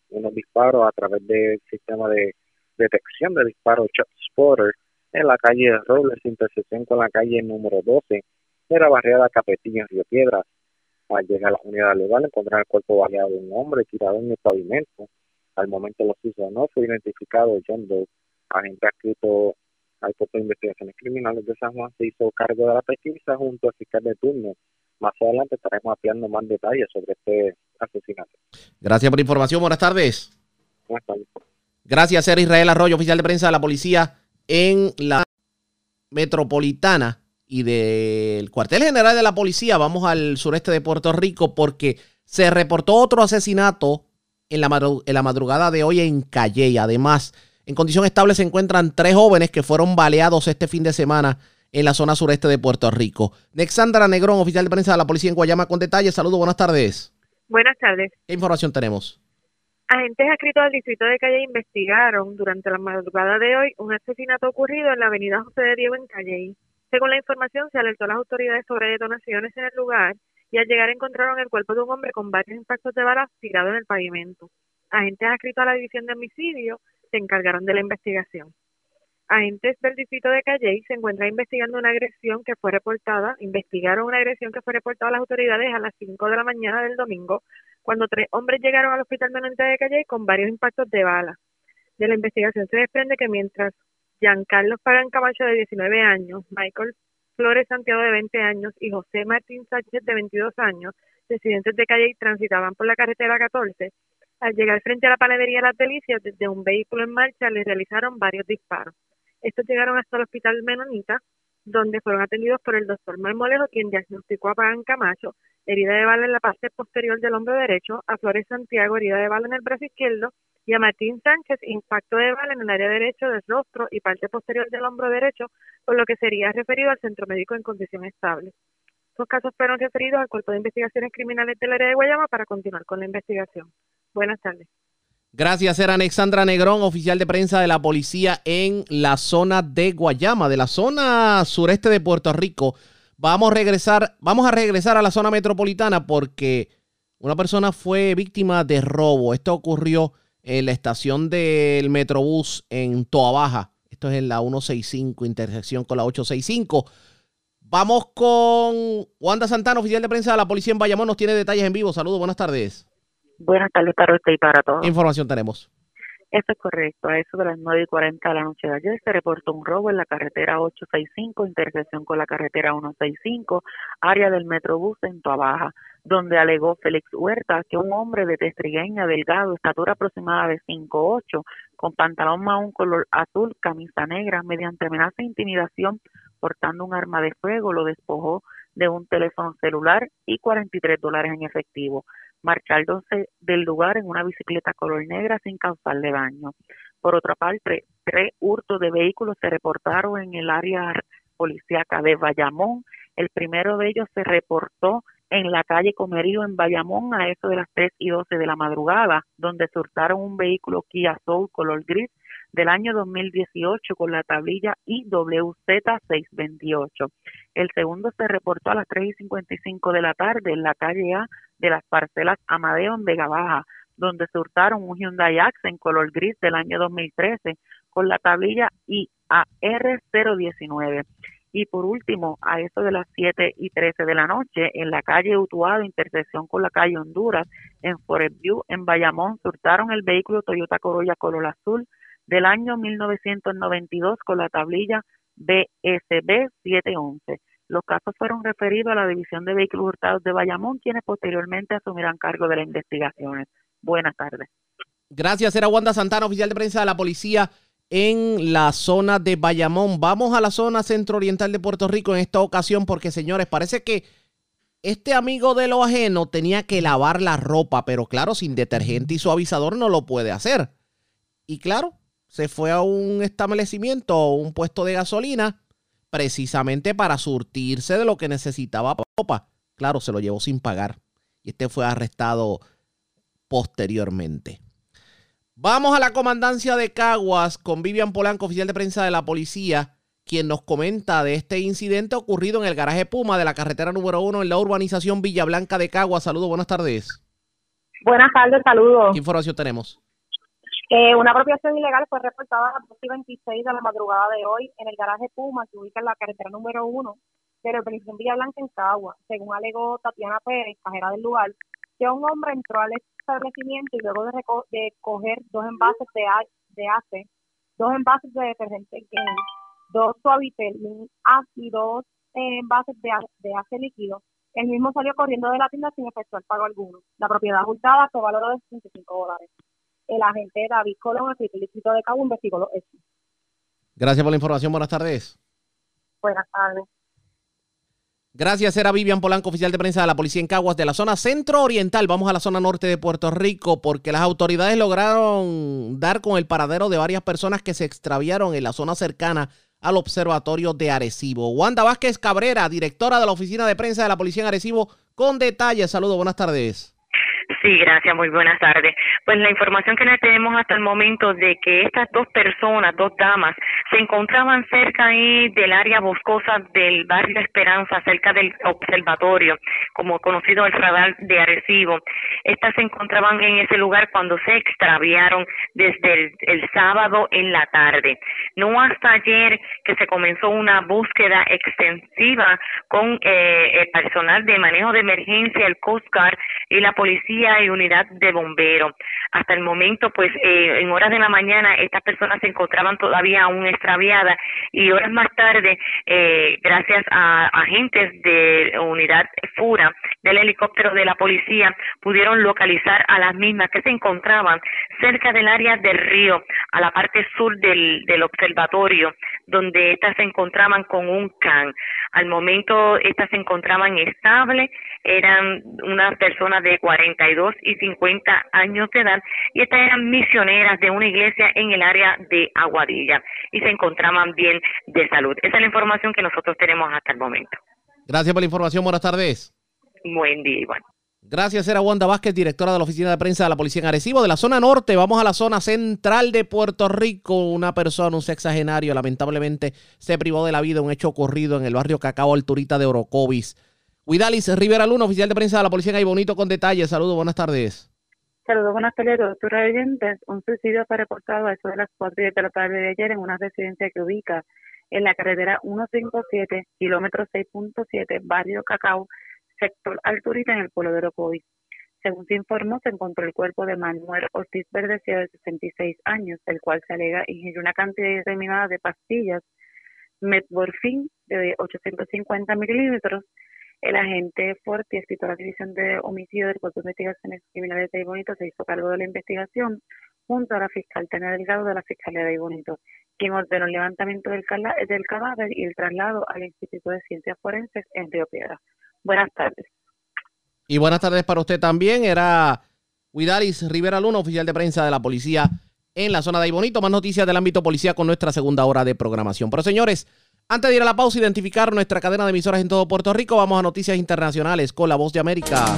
unos disparos a través del sistema de detección de disparos Spotter en la calle de Robles, intersección con la calle número 12 de la barriada Capetillo en Río Piedras. Al llegar a la unidad legal, encontraron el cuerpo baleado de un hombre tirado en el pavimento. Al momento los hizo no fue identificado John Doe, agente adscrito al Cuerpo de Investigaciones Criminales de San Juan se hizo cargo de la pesquisa junto al fiscal de turno. Más adelante estaremos ampliando más detalles sobre este asesinato. Gracias por la información. Buenas tardes. Buenas tardes. Gracias, ser Israel Arroyo, oficial de prensa de la policía en la metropolitana y del cuartel general de la policía. Vamos al sureste de Puerto Rico porque se reportó otro asesinato en la, en la madrugada de hoy en Calle. Además, en condición estable se encuentran tres jóvenes que fueron baleados este fin de semana en la zona sureste de Puerto Rico. Nexandra Negrón, oficial de prensa de la policía en Guayama, con detalles. Saludos, buenas tardes. Buenas tardes. ¿Qué información tenemos? Agentes adscritos al distrito de Calle investigaron durante la madrugada de hoy un asesinato ocurrido en la avenida José de Diego en Calle. Según la información, se alertó a las autoridades sobre detonaciones en el lugar y al llegar encontraron el cuerpo de un hombre con varios impactos de balas tirado en el pavimento. Agentes adscritos a la división de homicidio se encargaron de la investigación. Agentes del distrito de Calley se encuentran investigando una agresión que fue reportada, investigaron una agresión que fue reportada a las autoridades a las 5 de la mañana del domingo, cuando tres hombres llegaron al hospital menonita de Calley con varios impactos de bala. De la investigación se desprende que mientras Giancarlo Pagan Camacho de 19 años, Michael Flores Santiago de 20 años y José Martín Sánchez de 22 años, residentes de calle transitaban por la carretera 14. Al llegar frente a la panadería Las Delicias, desde un vehículo en marcha les realizaron varios disparos. Estos llegaron hasta el hospital Menonita, donde fueron atendidos por el doctor Marmolejo, quien diagnosticó a Pagan Camacho, herida de bala en la parte posterior del hombro derecho, a Flores Santiago, herida de bala en el brazo izquierdo, y a Martín Sánchez, impacto de bala en el área derecho del rostro y parte posterior del hombro derecho, por lo que sería referido al centro médico en condición estable. Estos casos fueron referidos al Cuerpo de Investigaciones Criminales del área de Guayama para continuar con la investigación. Buenas tardes. Gracias, era Alexandra Negrón, oficial de prensa de la policía en la zona de Guayama, de la zona sureste de Puerto Rico. Vamos a regresar, vamos a regresar a la zona metropolitana porque una persona fue víctima de robo. Esto ocurrió en la estación del Metrobús en Toa Baja. Esto es en la 165, intersección con la 865. Vamos con Wanda Santana, oficial de prensa de la policía en Bayamón. Nos tiene detalles en vivo. Saludos, buenas tardes. Buenas tardes para usted y para todos. información tenemos? Eso es correcto. A eso de las 9 y 40 de la noche de ayer se reportó un robo en la carretera 865, intersección con la carretera 165, área del Metrobús en Baja, donde alegó Félix Huerta que un hombre de testrigueña, delgado, estatura aproximada de 5'8", con pantalón un color azul, camisa negra, mediante amenaza e intimidación, portando un arma de fuego, lo despojó de un teléfono celular y 43 dólares en efectivo marchándose del lugar en una bicicleta color negra sin causarle daño. Por otra parte, tres hurtos de vehículos se reportaron en el área policíaca de Bayamón. El primero de ellos se reportó en la calle Comerío en Bayamón a eso de las 3 y 12 de la madrugada, donde se hurtaron un vehículo Kia Soul color gris del año 2018 con la tablilla IWZ628. El segundo se reportó a las 3 y 55 de la tarde en la calle A de las parcelas Amadeo en Vega Baja, donde se hurtaron un Hyundai Accent color gris del año 2013 con la tablilla IAR019. Y por último, a eso de las 7 y 13 de la noche, en la calle Utuado, intersección con la calle Honduras, en Forest View, en Bayamón, hurtaron el vehículo Toyota Corolla color azul del año 1992 con la tablilla BSB 711. Los casos fueron referidos a la División de Vehículos Hurtados de Bayamón, quienes posteriormente asumirán cargo de las investigaciones. Buenas tardes. Gracias, era Wanda Santana, oficial de prensa de la policía en la zona de Bayamón. Vamos a la zona centro-oriental de Puerto Rico en esta ocasión porque, señores, parece que este amigo de lo ajeno tenía que lavar la ropa, pero claro, sin detergente y suavizador no lo puede hacer. Y claro, se fue a un establecimiento o un puesto de gasolina precisamente para surtirse de lo que necesitaba ropa. Claro, se lo llevó sin pagar. Y este fue arrestado posteriormente. Vamos a la comandancia de Caguas con Vivian Polanco, oficial de prensa de la policía, quien nos comenta de este incidente ocurrido en el garaje Puma de la carretera número uno en la urbanización Villa Blanca de Caguas. Saludos, buenas tardes. Buenas tardes, saludos. ¿Qué información tenemos? Eh, una apropiación ilegal fue reportada a las 26 de la madrugada de hoy en el garaje Puma, que ubica en la carretera número uno de la urbanización Villa Blanca en Cagua. Según alegó Tatiana Pérez, cajera del lugar, que un hombre entró al establecimiento y luego de, de coger dos envases de, de ACE, dos envases de detergente dos suavitel y dos eh, envases de, ACE líquido, el mismo salió corriendo de la tienda sin efectuar pago alguno. La propiedad ajustada fue valor de 65 dólares el agente David Colón, el distrito de Cabo, investigó los hechos. Gracias por la información. Buenas tardes. Buenas tardes. Gracias, era Vivian Polanco, oficial de prensa de la policía en Caguas, de la zona centro-oriental. Vamos a la zona norte de Puerto Rico porque las autoridades lograron dar con el paradero de varias personas que se extraviaron en la zona cercana al observatorio de Arecibo. Wanda Vázquez Cabrera, directora de la oficina de prensa de la policía en Arecibo, con detalles. Saludos, buenas tardes. Sí, gracias, muy buenas tardes. Pues la información que tenemos hasta el momento de que estas dos personas, dos damas, se encontraban cerca del área boscosa del barrio Esperanza, cerca del observatorio, como conocido el radar de Arecibo. Estas se encontraban en ese lugar cuando se extraviaron desde el, sábado en la tarde. No hasta ayer que se comenzó una búsqueda extensiva con eh, el personal de manejo de emergencia, el Coast Guard y la policía y unidad de bomberos. Hasta el momento, pues eh, en horas de la mañana estas personas se encontraban todavía aún extraviadas y horas más tarde, eh, gracias a agentes de unidad FURA del helicóptero de la policía, pudieron localizar a las mismas que se encontraban cerca del área del río, a la parte sur del, observatorio, donde estas se encontraban con un can. Al momento estas se encontraban estables, eran unas personas de 42 y 50 años de edad y estas eran misioneras de una iglesia en el área de Aguadilla y se encontraban bien de salud. Esa es la información que nosotros tenemos hasta el momento. Gracias por la información. Buenas tardes. Buen día, Iván. Gracias, era Wanda Vázquez, directora de la Oficina de Prensa de la Policía en Arecibo. De la zona norte, vamos a la zona central de Puerto Rico. Una persona, un sexagenario, lamentablemente se privó de la vida. Un hecho ocurrido en el barrio Cacao Alturita de Orocovis. Huidalis Rivera Luna, oficial de prensa de la Policía en Bonito, con detalles. Saludos, buenas tardes. Saludos, buenas tardes, doctora oyentes. Un suicidio fue reportado a eso de las 4 de la tarde de ayer en una residencia que ubica en la carretera 157, kilómetro 6.7, barrio Cacao, sector Alturita, en el pueblo de Orocovis. Según se informó, se encontró el cuerpo de Manuel Ortiz Verdecía, de 66 años, el cual se alega ingirió una cantidad determinada de pastillas metmorfín de 850 mililitros el agente Forti, escritor de la División de Homicidio del Cuerpo de Investigaciones Criminales de Bonito, se hizo cargo de la investigación junto a la fiscal Tania Delgado de la Fiscalía de Bonito, quien ordenó el levantamiento del, del cadáver y el traslado al Instituto de Ciencias Forenses en Río Piedra. Buenas tardes. Y buenas tardes para usted también. Era Huidalis Rivera Luna, oficial de prensa de la policía en la zona de Bonito. Más noticias del ámbito policía con nuestra segunda hora de programación. Pero señores, antes de ir a la pausa, identificar nuestra cadena de emisoras en todo Puerto Rico, vamos a noticias internacionales con la voz de América.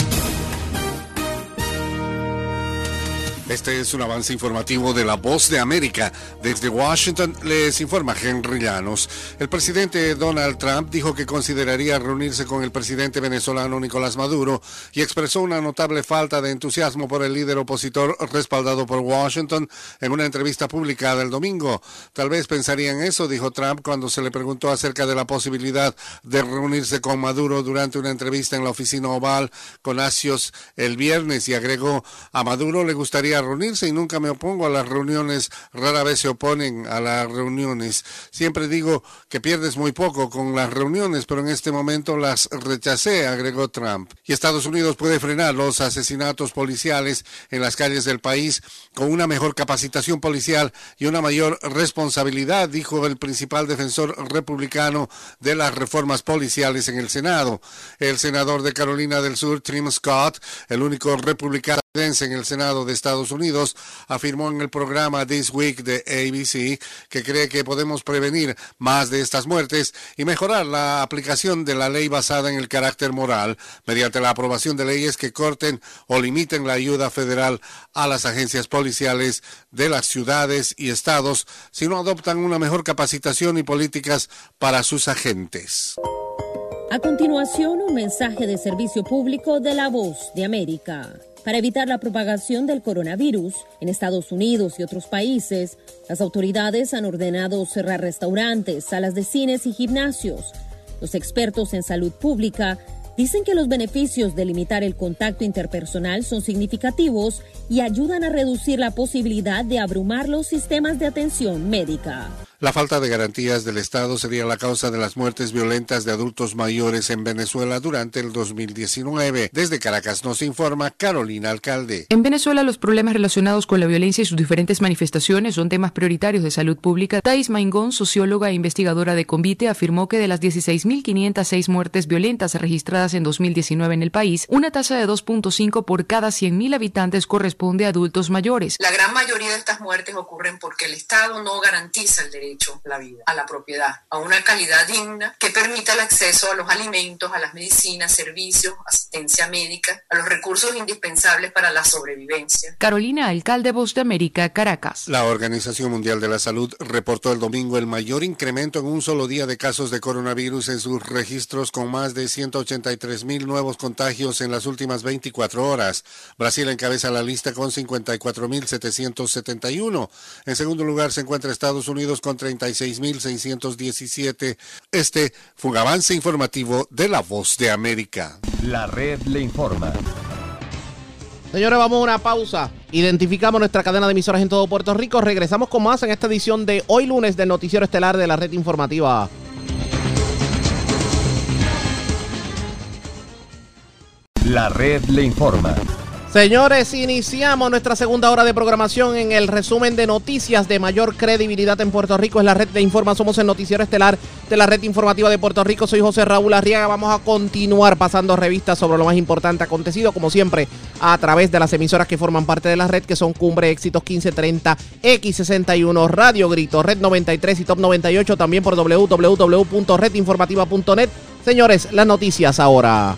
Este es un avance informativo de La Voz de América. Desde Washington les informa Henry Llanos. El presidente Donald Trump dijo que consideraría reunirse con el presidente venezolano Nicolás Maduro y expresó una notable falta de entusiasmo por el líder opositor respaldado por Washington en una entrevista publicada el domingo. Tal vez pensaría en eso, dijo Trump cuando se le preguntó acerca de la posibilidad de reunirse con Maduro durante una entrevista en la oficina oval con Asios el viernes y agregó a Maduro le gustaría reunirse y nunca me opongo a las reuniones, rara vez se oponen a las reuniones. Siempre digo que pierdes muy poco con las reuniones, pero en este momento las rechacé, agregó Trump. Y Estados Unidos puede frenar los asesinatos policiales en las calles del país con una mejor capacitación policial y una mayor responsabilidad, dijo el principal defensor republicano de las reformas policiales en el Senado. El senador de Carolina del Sur, Tim Scott, el único republicano en el Senado de Estados Unidos afirmó en el programa This Week de ABC que cree que podemos prevenir más de estas muertes y mejorar la aplicación de la ley basada en el carácter moral mediante la aprobación de leyes que corten o limiten la ayuda federal a las agencias policiales de las ciudades y estados si no adoptan una mejor capacitación y políticas para sus agentes. A continuación, un mensaje de servicio público de la voz de América. Para evitar la propagación del coronavirus en Estados Unidos y otros países, las autoridades han ordenado cerrar restaurantes, salas de cines y gimnasios. Los expertos en salud pública dicen que los beneficios de limitar el contacto interpersonal son significativos y ayudan a reducir la posibilidad de abrumar los sistemas de atención médica. La falta de garantías del Estado sería la causa de las muertes violentas de adultos mayores en Venezuela durante el 2019. Desde Caracas nos informa Carolina Alcalde. En Venezuela los problemas relacionados con la violencia y sus diferentes manifestaciones son temas prioritarios de salud pública. Thais Maingón, socióloga e investigadora de Convite, afirmó que de las 16.506 muertes violentas registradas en 2019 en el país, una tasa de 2.5 por cada 100.000 habitantes corresponde a adultos mayores. La gran mayoría de estas muertes ocurren porque el Estado no garantiza el derecho derecho la vida, a la propiedad, a una calidad digna que permita el acceso a los alimentos, a las medicinas, servicios, asistencia médica, a los recursos indispensables para la sobrevivencia. Carolina, alcalde Voz de América, Caracas. La Organización Mundial de la Salud reportó el domingo el mayor incremento en un solo día de casos de coronavirus en sus registros con más de 183 mil nuevos contagios en las últimas 24 horas. Brasil encabeza la lista con 54 mil 771. En segundo lugar se encuentra Estados Unidos con 36.617. Este fue un avance informativo de La Voz de América. La red le informa. Señores, vamos a una pausa. Identificamos nuestra cadena de emisoras en todo Puerto Rico. Regresamos con más en esta edición de hoy lunes del Noticiero Estelar de la Red Informativa. La red le informa. Señores, iniciamos nuestra segunda hora de programación en el resumen de noticias de mayor credibilidad en Puerto Rico. Es la red de informa. Somos el noticiero estelar de la red informativa de Puerto Rico. Soy José Raúl Arriaga. Vamos a continuar pasando revistas sobre lo más importante acontecido, como siempre, a través de las emisoras que forman parte de la red, que son Cumbre Éxitos 1530, X61, Radio Grito, Red 93 y Top 98. También por www.redinformativa.net. Señores, las noticias ahora.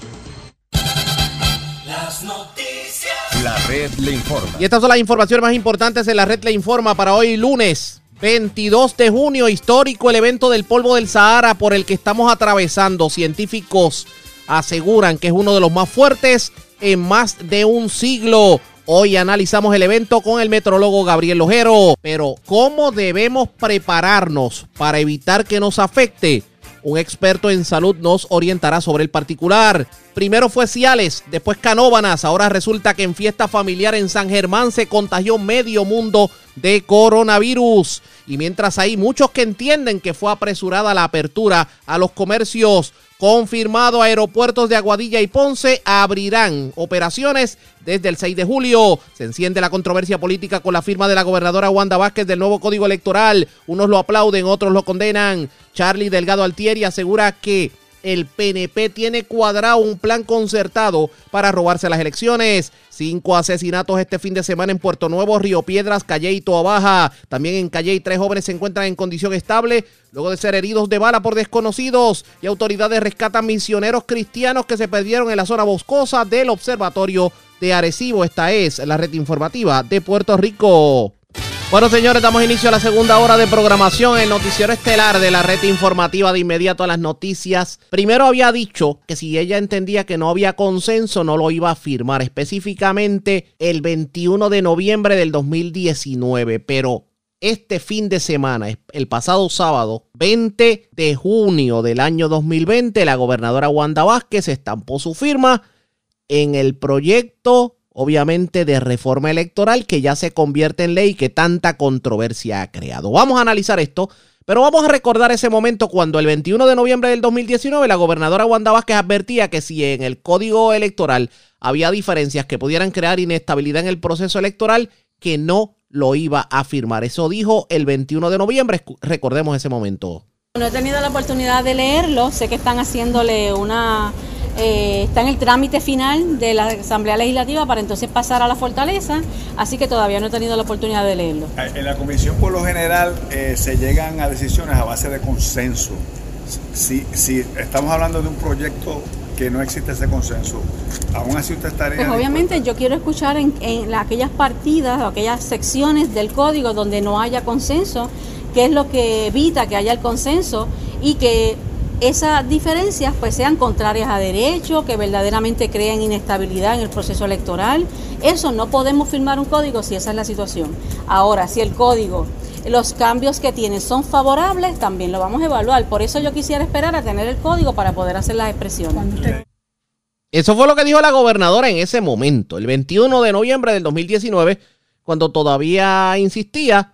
La red informa. Y estas son las informaciones más importantes de la red le informa para hoy lunes 22 de junio, histórico el evento del polvo del Sahara por el que estamos atravesando. Científicos aseguran que es uno de los más fuertes en más de un siglo. Hoy analizamos el evento con el metrólogo Gabriel Lojero. Pero, ¿cómo debemos prepararnos para evitar que nos afecte? Un experto en salud nos orientará sobre el particular. Primero fue Ciales, después Canóbanas. Ahora resulta que en fiesta familiar en San Germán se contagió medio mundo de coronavirus. Y mientras hay muchos que entienden que fue apresurada la apertura a los comercios, confirmado aeropuertos de Aguadilla y Ponce abrirán operaciones desde el 6 de julio. Se enciende la controversia política con la firma de la gobernadora Wanda Vázquez del nuevo código electoral. Unos lo aplauden, otros lo condenan. Charlie Delgado Altieri asegura que el PNP tiene cuadrado un plan concertado para robarse las elecciones. Cinco asesinatos este fin de semana en Puerto Nuevo, Río Piedras, Calle y Toa. También en Calle y tres jóvenes se encuentran en condición estable luego de ser heridos de bala por desconocidos. Y autoridades rescatan misioneros cristianos que se perdieron en la zona boscosa del observatorio de Arecibo. Esta es la red informativa de Puerto Rico. Bueno, señores, damos inicio a la segunda hora de programación, el noticiero estelar de la red informativa de inmediato a las noticias. Primero había dicho que si ella entendía que no había consenso, no lo iba a firmar, específicamente el 21 de noviembre del 2019, pero este fin de semana, el pasado sábado, 20 de junio del año 2020, la gobernadora Wanda Vázquez estampó su firma en el proyecto obviamente, de reforma electoral que ya se convierte en ley y que tanta controversia ha creado. Vamos a analizar esto, pero vamos a recordar ese momento cuando el 21 de noviembre del 2019 la gobernadora Wanda Vázquez advertía que si en el código electoral había diferencias que pudieran crear inestabilidad en el proceso electoral, que no lo iba a firmar. Eso dijo el 21 de noviembre, recordemos ese momento. No he tenido la oportunidad de leerlo, sé que están haciéndole una eh, está en el trámite final de la Asamblea Legislativa para entonces pasar a la fortaleza, así que todavía no he tenido la oportunidad de leerlo. Eh, en la comisión por lo general eh, se llegan a decisiones a base de consenso. Si, si estamos hablando de un proyecto que no existe ese consenso, aún así usted estaría... Pues obviamente yo quiero escuchar en, en aquellas partidas o aquellas secciones del código donde no haya consenso, qué es lo que evita que haya el consenso y que esas diferencias pues sean contrarias a derecho, que verdaderamente creen inestabilidad en el proceso electoral. Eso no podemos firmar un código si esa es la situación. Ahora, si el código, los cambios que tiene son favorables, también lo vamos a evaluar. Por eso yo quisiera esperar a tener el código para poder hacer las expresiones. Eso fue lo que dijo la gobernadora en ese momento, el 21 de noviembre del 2019, cuando todavía insistía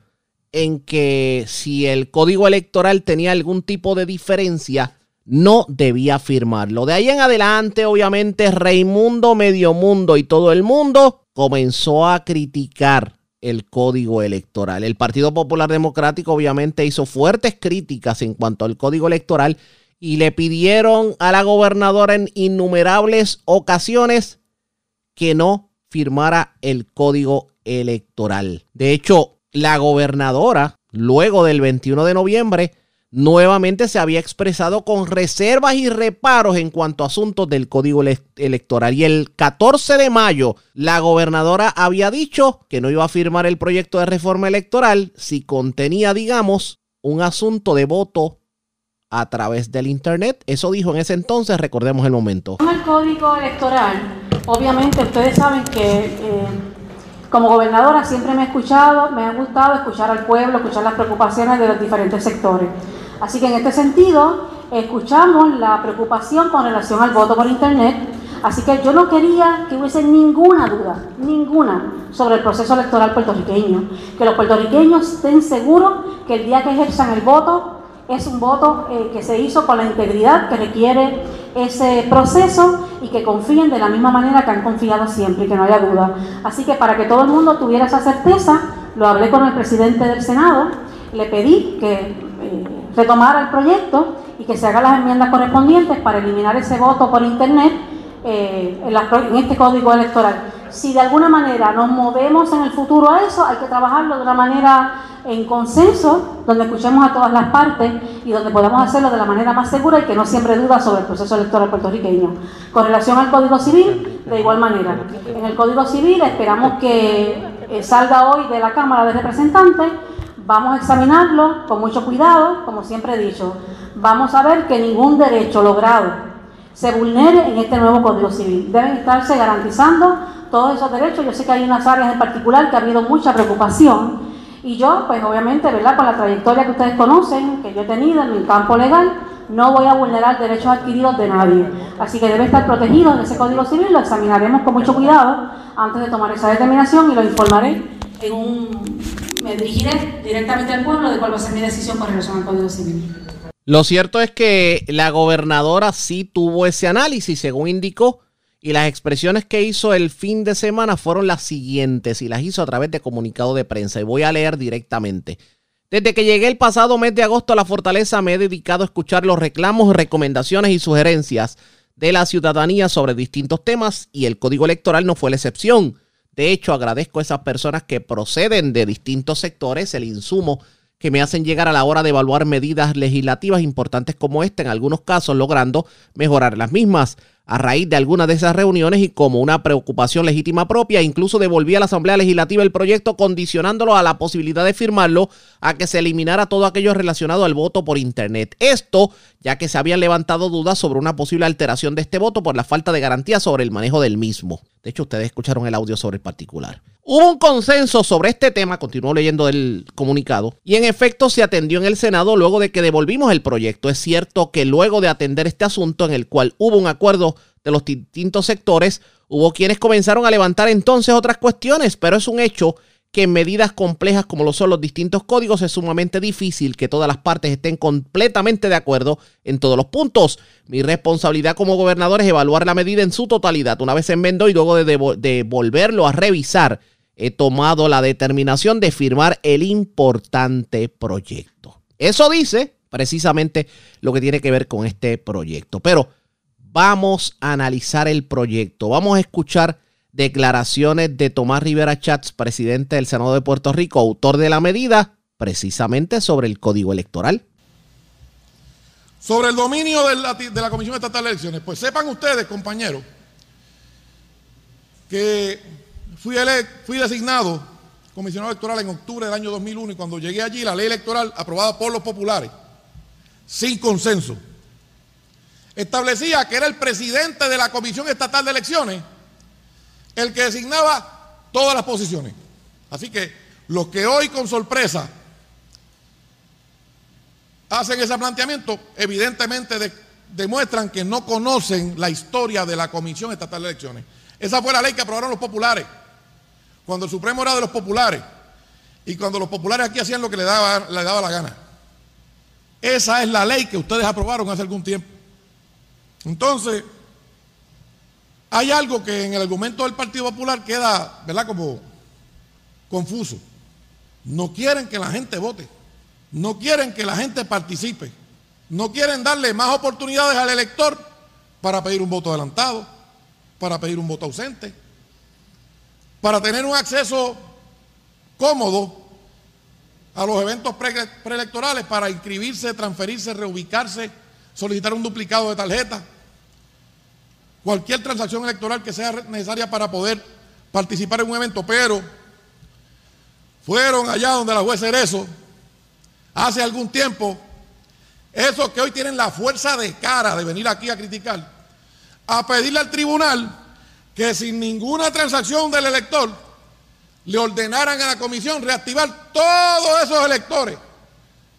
en que si el código electoral tenía algún tipo de diferencia, no debía firmarlo. De ahí en adelante, obviamente, Raimundo Mediomundo y todo el mundo comenzó a criticar el código electoral. El Partido Popular Democrático obviamente hizo fuertes críticas en cuanto al código electoral y le pidieron a la gobernadora en innumerables ocasiones que no firmara el código electoral. De hecho, la gobernadora, luego del 21 de noviembre, nuevamente se había expresado con reservas y reparos en cuanto a asuntos del código electoral. Y el 14 de mayo, la gobernadora había dicho que no iba a firmar el proyecto de reforma electoral si contenía, digamos, un asunto de voto a través del Internet. Eso dijo en ese entonces, recordemos el momento. El código electoral, obviamente ustedes saben que... Eh, como gobernadora siempre me he escuchado, me ha gustado escuchar al pueblo, escuchar las preocupaciones de los diferentes sectores. Así que en este sentido, escuchamos la preocupación con relación al voto por Internet. Así que yo no quería que hubiese ninguna duda, ninguna, sobre el proceso electoral puertorriqueño. Que los puertorriqueños estén seguros que el día que ejerzan el voto es un voto eh, que se hizo con la integridad que requiere ese proceso y que confíen de la misma manera que han confiado siempre y que no haya duda. Así que para que todo el mundo tuviera esa certeza, lo hablé con el presidente del Senado, le pedí que eh, retomara el proyecto y que se hagan las enmiendas correspondientes para eliminar ese voto por Internet eh, en, este código electoral. Si de alguna manera nos movemos en el futuro a eso, hay que trabajarlo de una manera en consenso, donde escuchemos a todas las partes y donde podamos hacerlo de la manera más segura y que no siempre duda sobre el proceso electoral puertorriqueño. Con relación al Código Civil, de igual manera. En el Código Civil esperamos que eh, salga hoy de la Cámara de Representantes, vamos a examinarlo con mucho cuidado, como siempre he dicho. Vamos a ver que ningún derecho logrado se vulnere en este nuevo Código Civil. Deben estarse garantizando todos esos derechos. Yo sé que hay unas áreas en particular que ha habido mucha preocupación y yo, pues obviamente, ¿verdad? Con la trayectoria que ustedes conocen, que yo he tenido en mi campo legal, no voy a vulnerar derechos adquiridos de nadie. Así que debe estar protegido en ese Código Civil, lo examinaremos con mucho cuidado antes de tomar esa determinación y lo informaré en un... me dirigiré directamente al pueblo de cuál va a ser mi decisión con relación al Código Civil. Lo cierto es que la gobernadora sí tuvo ese análisis, según indicó, y las expresiones que hizo el fin de semana fueron las siguientes y las hizo a través de comunicado de prensa. Y voy a leer directamente. Desde que llegué el pasado mes de agosto a la fortaleza me he dedicado a escuchar los reclamos, recomendaciones y sugerencias de la ciudadanía sobre distintos temas y el código electoral no fue la excepción. De hecho, agradezco a esas personas que proceden de distintos sectores el insumo que me hacen llegar a la hora de evaluar medidas legislativas importantes como esta, en algunos casos logrando mejorar las mismas a raíz de algunas de esas reuniones y como una preocupación legítima propia, incluso devolví a la Asamblea Legislativa el proyecto condicionándolo a la posibilidad de firmarlo a que se eliminara todo aquello relacionado al voto por Internet. Esto ya que se habían levantado dudas sobre una posible alteración de este voto por la falta de garantía sobre el manejo del mismo. De hecho, ustedes escucharon el audio sobre el particular. Hubo un consenso sobre este tema, continuó leyendo el comunicado, y en efecto se atendió en el Senado luego de que devolvimos el proyecto. Es cierto que luego de atender este asunto en el cual hubo un acuerdo de los distintos sectores, hubo quienes comenzaron a levantar entonces otras cuestiones, pero es un hecho que en medidas complejas como lo son los distintos códigos es sumamente difícil que todas las partes estén completamente de acuerdo en todos los puntos. Mi responsabilidad como gobernador es evaluar la medida en su totalidad. Una vez enmendó y luego de, de volverlo a revisar, he tomado la determinación de firmar el importante proyecto. Eso dice precisamente lo que tiene que ver con este proyecto. Pero vamos a analizar el proyecto. Vamos a escuchar declaraciones de Tomás Rivera Chats, presidente del Senado de Puerto Rico, autor de la medida, precisamente sobre el código electoral. Sobre el dominio de la, de la Comisión Estatal de Elecciones, pues sepan ustedes, compañeros, que fui, designado comisionado electoral en octubre del año 2001 y cuando llegué allí la ley electoral aprobada por los populares, sin consenso, establecía que era el presidente de la Comisión Estatal de Elecciones el que designaba todas las posiciones. Así que los que hoy con sorpresa hacen ese planteamiento, evidentemente demuestran que no conocen la historia de la Comisión Estatal de Elecciones. Esa fue la ley que aprobaron los populares, cuando el Supremo era de los populares y cuando los populares aquí hacían lo que le daba, daba la gana. Esa es la ley que ustedes aprobaron hace algún tiempo. Entonces, hay algo que en el argumento del Partido Popular queda, ¿verdad? Como confuso. No quieren que la gente vote. No quieren que la gente participe. No quieren darle más oportunidades al elector para pedir un voto adelantado, para pedir un voto ausente, para tener un acceso cómodo a los eventos preelectorales, para inscribirse, transferirse, reubicarse, solicitar un duplicado de tarjeta. Cualquier transacción electoral que sea necesaria para poder participar en un evento, pero fueron allá donde la juez Cerezo hace algún tiempo, esos que hoy tienen la fuerza de cara de venir aquí a criticar, a pedirle al tribunal que sin ninguna transacción del elector le ordenaran a la comisión reactivar todos esos electores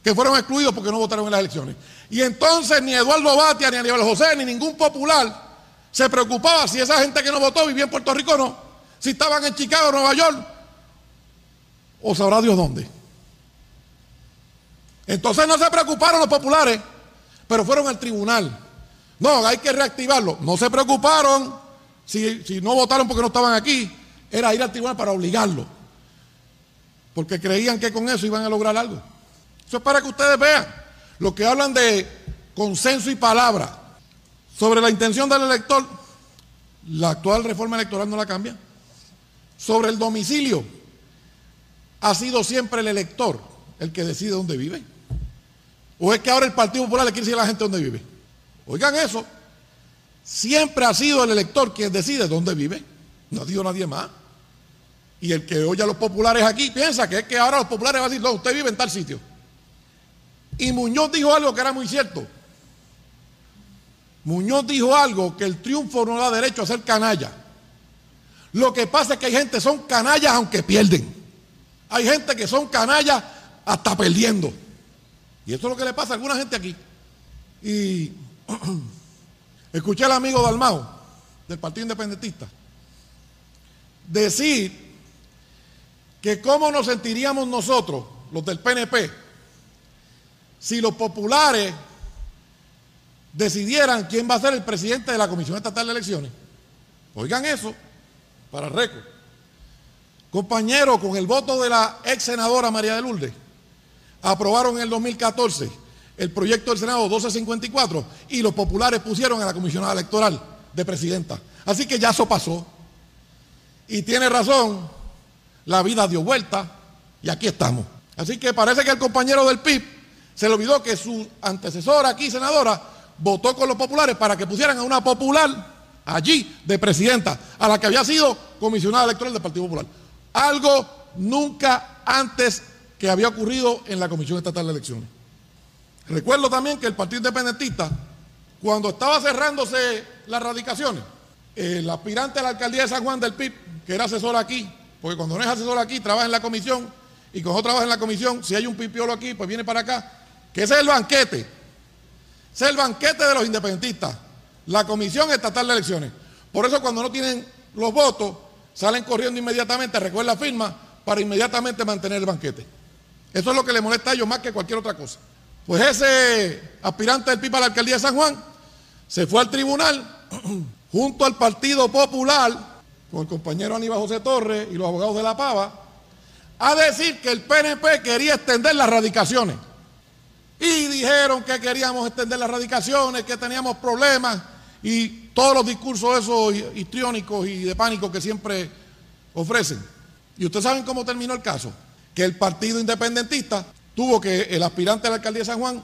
que fueron excluidos porque no votaron en las elecciones. Y entonces ni Eduardo Batia, ni Aníbal José, ni ningún popular se preocupaba si esa gente que no votó vivía en Puerto Rico o no, si estaban en Chicago, Nueva York, o sabrá Dios dónde. Entonces no se preocuparon los populares, pero fueron al tribunal. No, hay que reactivarlo. No se preocuparon si, no votaron porque no estaban aquí, era ir al tribunal para obligarlo. Porque creían que con eso iban a lograr algo. Eso es para que ustedes vean. Lo que hablan de consenso y palabra sobre la intención del elector, la actual reforma electoral no la cambia. Sobre el domicilio, ha sido siempre el elector el que decide dónde vive. ¿O es que ahora el Partido Popular le quiere decir a la gente dónde vive? Oigan eso. Siempre ha sido el elector quien decide dónde vive. No ha sido nadie más. Y el que oye a los populares aquí piensa que es que ahora los populares van a decir, no, usted vive en tal sitio. Y Muñoz dijo algo que era muy cierto. Muñoz dijo algo que el triunfo no da derecho a ser canalla. Lo que pasa es que hay gente que son canallas aunque pierden. Hay gente que son canallas hasta perdiendo. Y eso es lo que le pasa a alguna gente aquí. Y escuché al amigo Dalmao, del Partido Independentista, decir que cómo nos sentiríamos nosotros, los del PNP, si los populares decidieran quién va a ser el presidente de la Comisión Estatal de Elecciones. Oigan eso, para récord. Compañero, con el voto de la ex senadora María de Lourdes, aprobaron en el 2014 el proyecto del Senado 1254 y los populares pusieron a la comisionada electoral de presidenta. Así que ya eso pasó. Y tiene razón, la vida dio vuelta y aquí estamos. Así que parece que el compañero del PIB se le olvidó que su antecesora aquí, senadora, votó con los populares para que pusieran a una popular allí de presidenta, a la que había sido comisionada electoral del Partido Popular. Algo nunca antes que había ocurrido en la Comisión Estatal de Elecciones. Recuerdo también que el Partido Independentista, cuando estaba cerrándose las radicaciones, el aspirante a la alcaldía de San Juan del PIB, que era asesor aquí, porque cuando no es asesor aquí, trabaja en la comisión, y cuando trabaja en la comisión, si hay un pipiolo aquí, pues viene para acá, que ese es el banquete, ese es el banquete de los independentistas, la Comisión Estatal de Elecciones. Por eso cuando no tienen los votos, salen corriendo inmediatamente, recuerda la firma, para inmediatamente mantener el banquete. Eso es lo que le molesta a ellos más que cualquier otra cosa. Pues ese aspirante del PIB a la alcaldía de San Juan se fue al tribunal junto al Partido Popular, con el compañero Aníbal José Torres y los abogados de la Pava, a decir que el PNP quería extender las radicaciones. Y dijeron que queríamos extender las radicaciones, que teníamos problemas y todos los discursos esos histriónicos y de pánico que siempre ofrecen. ¿Y ustedes saben cómo terminó el caso? Que el Partido Independentista tuvo que el aspirante a la alcaldía de San Juan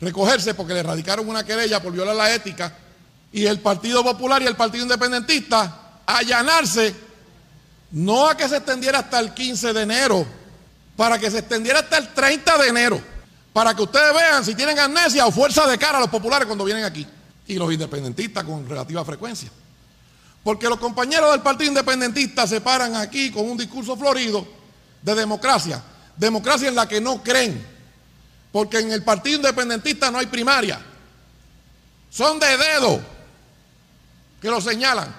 recogerse porque le radicaron una querella por violar la ética y el Partido Popular y el Partido Independentista allanarse no a que se extendiera hasta el 15 de enero, para que se extendiera hasta el 30 de enero, para que ustedes vean si tienen amnesia o fuerza de cara a los populares cuando vienen aquí y los independentistas con relativa frecuencia. Porque los compañeros del Partido Independentista se paran aquí con un discurso florido de democracia, democracia en la que no creen, porque en el Partido Independentista no hay primaria, son de dedo que lo señalan,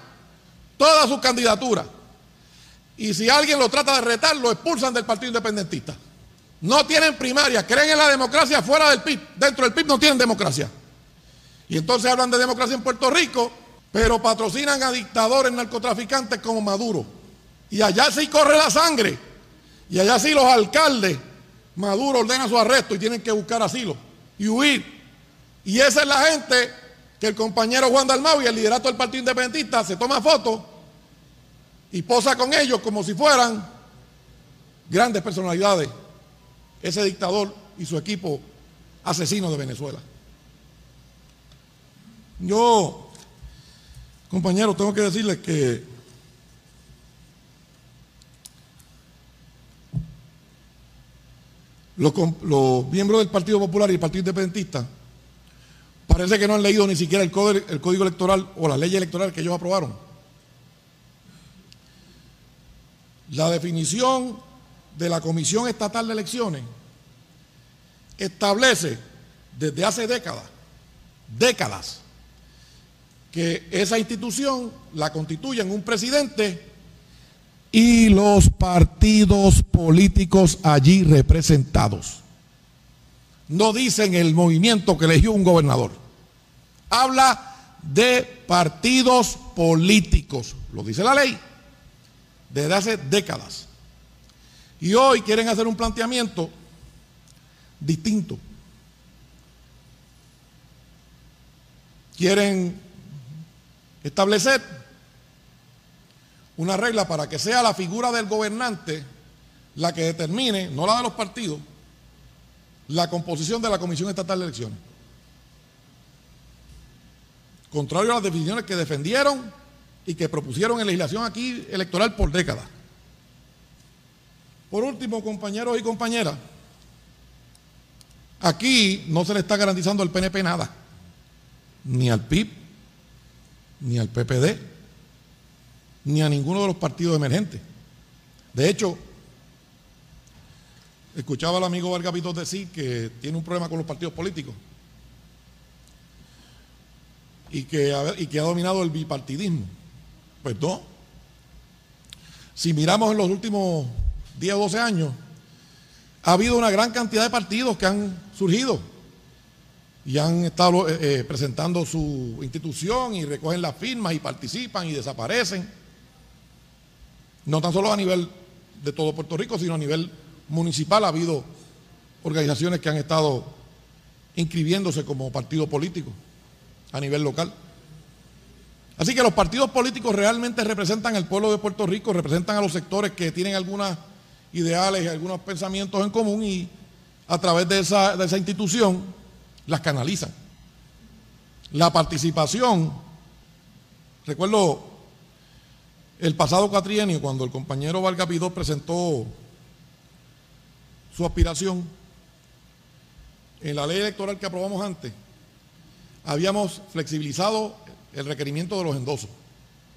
todas sus candidaturas. Y si alguien lo trata de retar, lo expulsan del Partido Independentista. No tienen primaria, creen en la democracia fuera del PIB, dentro del PIB no tienen democracia. Y entonces hablan de democracia en Puerto Rico, pero patrocinan a dictadores narcotraficantes como Maduro. Y allá sí corre la sangre. Y allá sí los alcaldes, Maduro ordena su arresto y tienen que buscar asilo y huir. Y esa es la gente que el compañero Juan Dalmau y el liderato del Partido Independentista se toma fotos y posa con ellos como si fueran grandes personalidades. Ese dictador y su equipo asesino de Venezuela. Yo, compañeros, tengo que decirles que los, miembros del Partido Popular y el Partido Independentista parece que no han leído ni siquiera el código, el código electoral o la ley electoral que ellos aprobaron. La definición de la Comisión Estatal de Elecciones establece desde hace décadas, décadas, que esa institución la constituyan un presidente y los partidos políticos allí representados. No dicen el movimiento que eligió un gobernador. Habla de partidos políticos, lo dice la ley, desde hace décadas. Y hoy quieren hacer un planteamiento distinto. Quieren establecer una regla para que sea la figura del gobernante la que determine, no la de los partidos, la composición de la Comisión Estatal de Elecciones. Contrario a las definiciones que defendieron y que propusieron en legislación aquí electoral por décadas. Por último, compañeros y compañeras, aquí no se le está garantizando al PNP nada, ni al PIB, ni al PPD, ni a ninguno de los partidos emergentes. De hecho, escuchaba al amigo Vargas decir que tiene un problema con los partidos políticos y que, y que ha dominado el bipartidismo. Pues no. Si miramos en los últimos 10 o 12 años, ha habido una gran cantidad de partidos que han surgido y han estado eh, eh, presentando su institución y recogen las firmas y participan y desaparecen. No tan solo a nivel de todo Puerto Rico, sino a nivel municipal ha habido organizaciones que han estado inscribiéndose como partido político a nivel local. Así que los partidos políticos realmente representan al pueblo de Puerto Rico, representan a los sectores que tienen algunos ideales y algunos pensamientos en común y a través de esa, de esa institución las canalizan. La participación, recuerdo el pasado cuatrienio cuando el compañero Valga Pidó presentó su aspiración en la ley electoral que aprobamos antes, habíamos flexibilizado el requerimiento de los endosos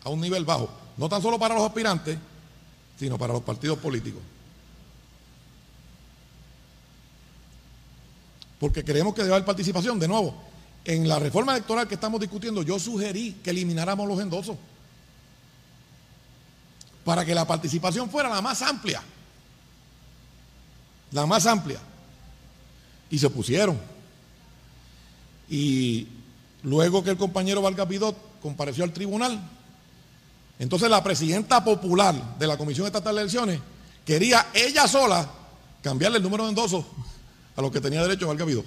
a un nivel bajo, no tan solo para los aspirantes, sino para los partidos políticos. Porque queremos que deba haber participación. De nuevo, en la reforma electoral que estamos discutiendo, yo sugerí que elimináramos los endosos para que la participación fuera la más amplia. La más amplia. Y se pusieron. Y luego que el compañero Pidot compareció al tribunal, entonces la presidenta popular de la Comisión Estatal de Elecciones quería ella sola cambiarle el número de endosos a lo que tenía derecho Pidot.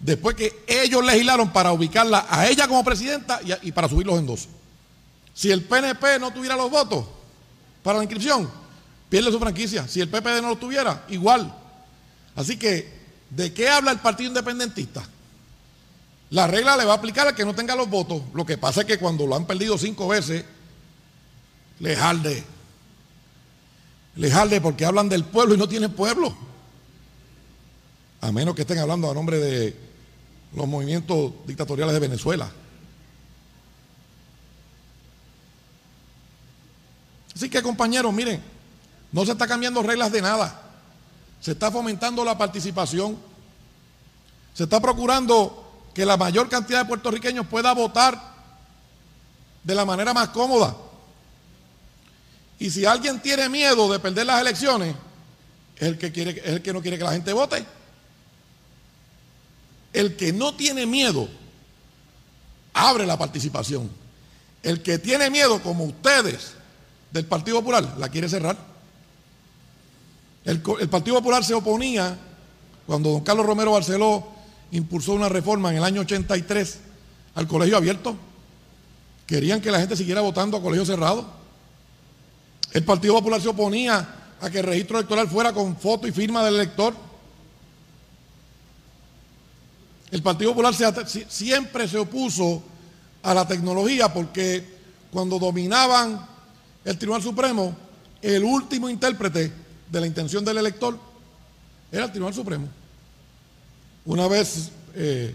Después que ellos legislaron para ubicarla a ella como presidenta y, y para subir los endosos. Si el PNP no tuviera los votos para la inscripción, pierde su franquicia. Si el PPD no lo tuviera, igual. Así que, ¿de qué habla el Partido Independentista? La regla le va a aplicar al que no tenga los votos. Lo que pasa es que cuando lo han perdido cinco veces, le jalde. Le jalde porque hablan del pueblo y no tienen pueblo. A menos que estén hablando a nombre de los movimientos dictatoriales de Venezuela. Así que compañeros, miren, no se está cambiando reglas de nada. Se está fomentando la participación. Se está procurando que la mayor cantidad de puertorriqueños pueda votar de la manera más cómoda. Y si alguien tiene miedo de perder las elecciones, es el que, quiere, el que no quiere que la gente vote. El que no tiene miedo, abre la participación. El que tiene miedo, como ustedes, del Partido Popular, la quiere cerrar. El, el Partido Popular se oponía cuando don Carlos Romero Barceló impulsó una reforma en el año 83 al colegio abierto. Querían que la gente siguiera votando a colegio cerrado. El Partido Popular se oponía a que el registro electoral fuera con foto y firma del elector. El Partido Popular siempre se opuso a la tecnología porque cuando dominaban el Tribunal Supremo, el último intérprete de la intención del elector era el Tribunal Supremo. Una vez eh,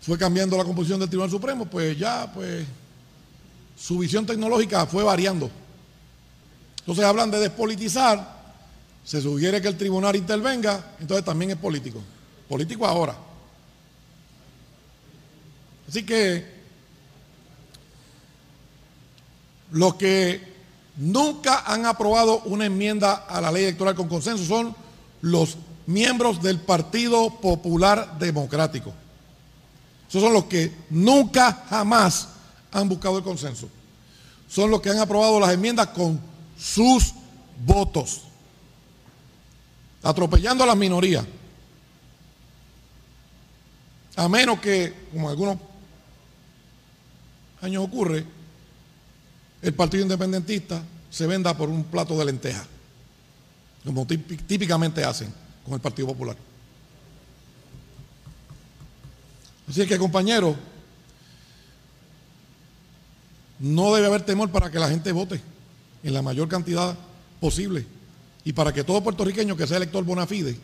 fue cambiando la composición del Tribunal Supremo, pues ya pues su visión tecnológica fue variando. Entonces hablan de despolitizar, se sugiere que el tribunal intervenga, entonces también es político. Político ahora. Así que los que nunca han aprobado una enmienda a la ley electoral con consenso son los miembros del Partido Popular Democrático. Esos son los que nunca jamás han buscado el consenso. Son los que han aprobado las enmiendas con sus votos, atropellando a las minorías. A menos que, como algunos años ocurre, el Partido Independentista se venda por un plato de lentejas, como típicamente hacen con el Partido Popular. Así que, compañeros, no debe haber temor para que la gente vote en la mayor cantidad posible y para que todo puertorriqueño que sea elector bona fide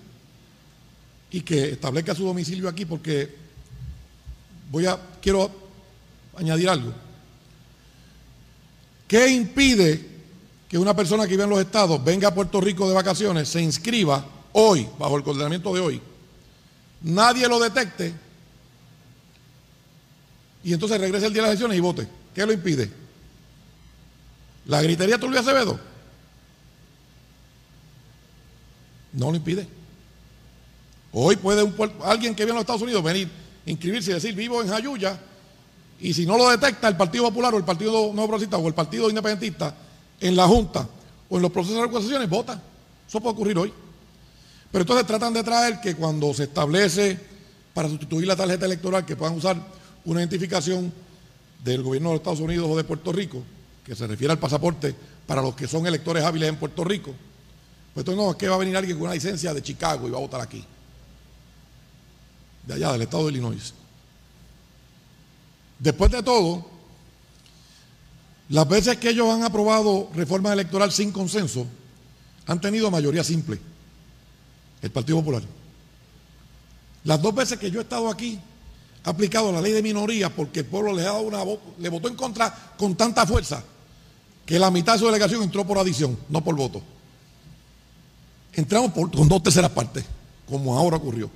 y que establezca su domicilio aquí, porque voy a, quiero añadir algo. ¿Qué impide que una persona que vive en los estados venga a Puerto Rico de vacaciones, se inscriba hoy, bajo el coordinamiento de hoy, nadie lo detecte y entonces regrese el día de las elecciones y vote? ¿Qué lo impide? ¿La gritería Tulio Acevedo? No lo impide. Hoy puede alguien que vive en los Estados Unidos venir, inscribirse y decir vivo en Jayuya y si no lo detecta el Partido Popular o el Partido Nuevo Progresista o el Partido Independentista en la Junta o en los procesos de recusaciones, vota. Eso puede ocurrir hoy. Pero entonces tratan de traer que cuando se establece para sustituir la tarjeta electoral que puedan usar una identificación del gobierno de los Estados Unidos o de Puerto Rico, que se refiere al pasaporte para los que son electores hábiles en Puerto Rico, pues entonces no, es que va a venir alguien con una licencia de Chicago y va a votar aquí, de allá, del estado de Illinois. Después de todo, las veces que ellos han aprobado reforma electoral sin consenso, han tenido mayoría simple, el Partido Popular. Las dos veces que yo he estado aquí, ha aplicado la ley de minoría porque el pueblo le ha dado una le votó en contra con tanta fuerza que la mitad de su delegación entró por adición, no por voto. Entramos con dos terceras partes, como ahora ocurrió.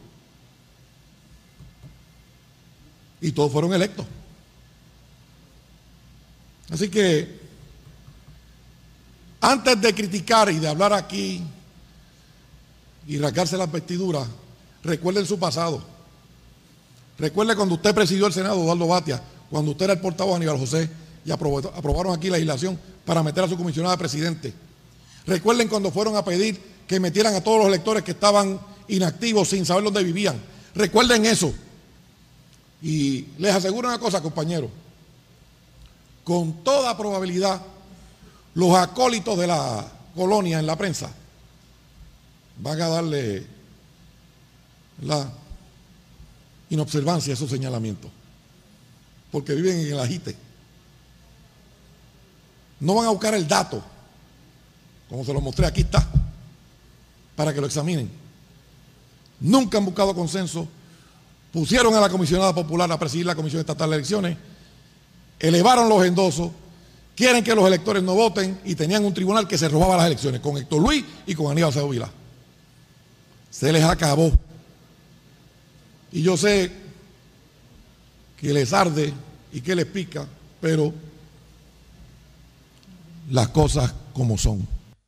Y todos fueron electos. Así que, antes de criticar y de hablar aquí y rasgarse las vestiduras, recuerden su pasado. Recuerde cuando usted presidió el Senado, Eduardo Batia, cuando usted era el portavoz Aníbal José y aprobaron aquí la legislación para meter a su comisionada presidente. Recuerden cuando fueron a pedir que metieran a todos los electores que estaban inactivos sin saber dónde vivían. Recuerden eso. Y les aseguro una cosa, compañeros. Con toda probabilidad, los acólitos de la colonia en la prensa van a darle la inobservancia esos señalamientos, porque viven en el agite. No van a buscar el dato, como se lo mostré, aquí está, para que lo examinen. Nunca han buscado consenso, pusieron a la comisionada popular a presidir la Comisión Estatal de Elecciones, elevaron los endosos, quieren que los electores no voten y tenían un tribunal que se robaba las elecciones con Héctor Luis y con Aníbal Acevedo Vila. Se les acabó. Y yo sé que les arde y que les pica, pero las cosas como son.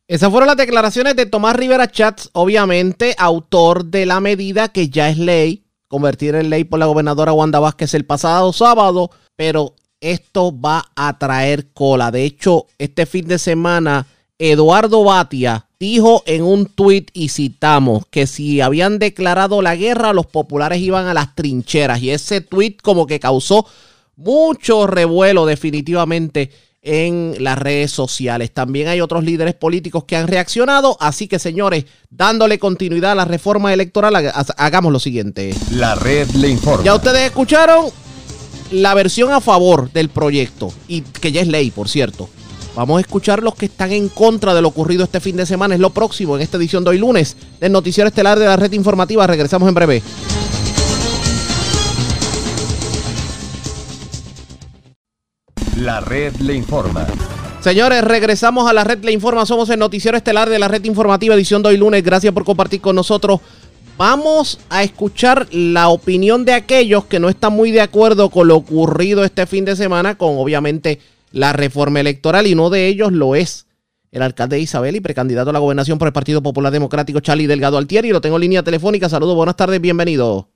Esas fueron las declaraciones de Tomás Rivera Chats, obviamente autor de la medida que ya es ley, convertir en ley por la gobernadora Wanda Vázquez el pasado sábado, pero esto va a traer cola. De hecho, este fin de semana, Eduardo Batia, dijo en un tuit y citamos que si habían declarado la guerra los populares iban a las trincheras y ese tuit como que causó mucho revuelo definitivamente en las redes sociales. También hay otros líderes políticos que han reaccionado, así que señores, dándole continuidad a la reforma electoral, hagamos lo siguiente. La red le informa. Ya ustedes escucharon la versión a favor del proyecto y que ya es ley, por cierto. Vamos a escuchar los que están en contra de lo ocurrido este fin de semana. Es lo próximo en esta edición de hoy lunes del Noticiero Estelar de la Red Informativa. Regresamos en breve. La red le informa. Señores, regresamos a la red le informa. Somos el Noticiero Estelar de la Red Informativa, edición de hoy lunes. Gracias por compartir con nosotros. Vamos a escuchar la opinión de aquellos que no están muy de acuerdo con lo ocurrido este fin de semana con obviamente la reforma electoral y uno de ellos lo es el alcalde de Isabel y precandidato a la gobernación por el Partido Popular Democrático, Charlie Delgado Altieri. Lo tengo en línea telefónica. Saludos, buenas tardes, bienvenido.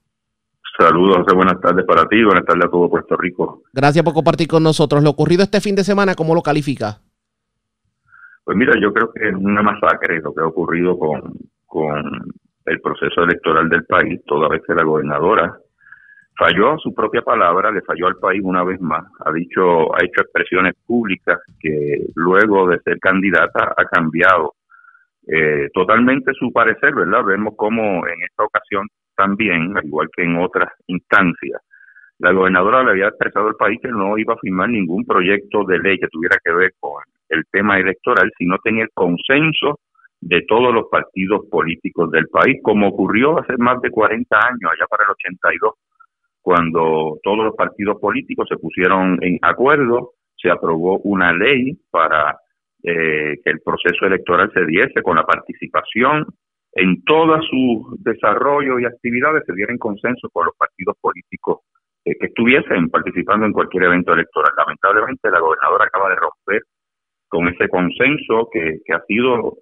Saludos, José, buenas tardes para ti, buenas tardes a todo Puerto Rico. Gracias por compartir con nosotros. Lo ocurrido este fin de semana, ¿cómo lo califica? Pues mira, yo creo que es una masacre lo que ha ocurrido con, con el proceso electoral del país, toda vez que la gobernadora falló a su propia palabra, le falló al país una vez más, ha dicho, ha hecho expresiones públicas que luego de ser candidata ha cambiado eh, totalmente su parecer, ¿verdad? Vemos cómo en esta ocasión también, al igual que en otras instancias, la gobernadora le había expresado al país que no iba a firmar ningún proyecto de ley que tuviera que ver con el tema electoral si no tenía el consenso de todos los partidos políticos del país, como ocurrió hace más de 40 años, allá para el 82, cuando todos los partidos políticos se pusieron en acuerdo, se aprobó una ley para eh, que el proceso electoral se diese con la participación en todo su desarrollo y actividades, se diera en consenso con los partidos políticos eh, que estuviesen participando en cualquier evento electoral. Lamentablemente la gobernadora acaba de romper con ese consenso que, que ha sido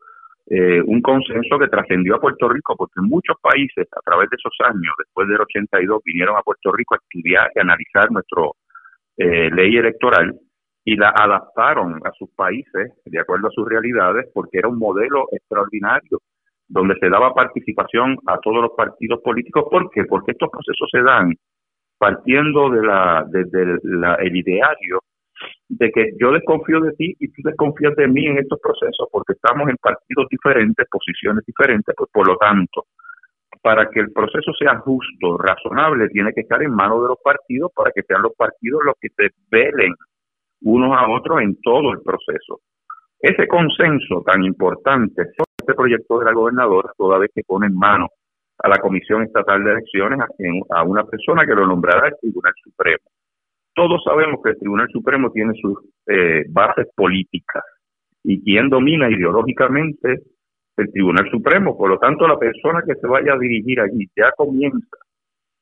eh, un consenso que trascendió a Puerto Rico, porque muchos países a través de esos años, después del 82, vinieron a Puerto Rico a estudiar y analizar nuestra eh, ley electoral y la adaptaron a sus países de acuerdo a sus realidades, porque era un modelo extraordinario donde se daba participación a todos los partidos políticos. ¿Por qué? Porque estos procesos se dan partiendo de la, desde la, el ideario de que yo desconfío de ti y tú desconfías de mí en estos procesos porque estamos en partidos diferentes, posiciones diferentes, pues por lo tanto, para que el proceso sea justo, razonable, tiene que estar en manos de los partidos para que sean los partidos los que se velen unos a otros en todo el proceso. Ese consenso tan importante, este proyecto de la gobernadora, toda vez que pone en manos a la Comisión Estatal de Elecciones a una persona que lo nombrará el Tribunal Supremo todos sabemos que el Tribunal Supremo tiene sus eh, bases políticas y quien domina ideológicamente el Tribunal Supremo. Por lo tanto, la persona que se vaya a dirigir allí ya comienza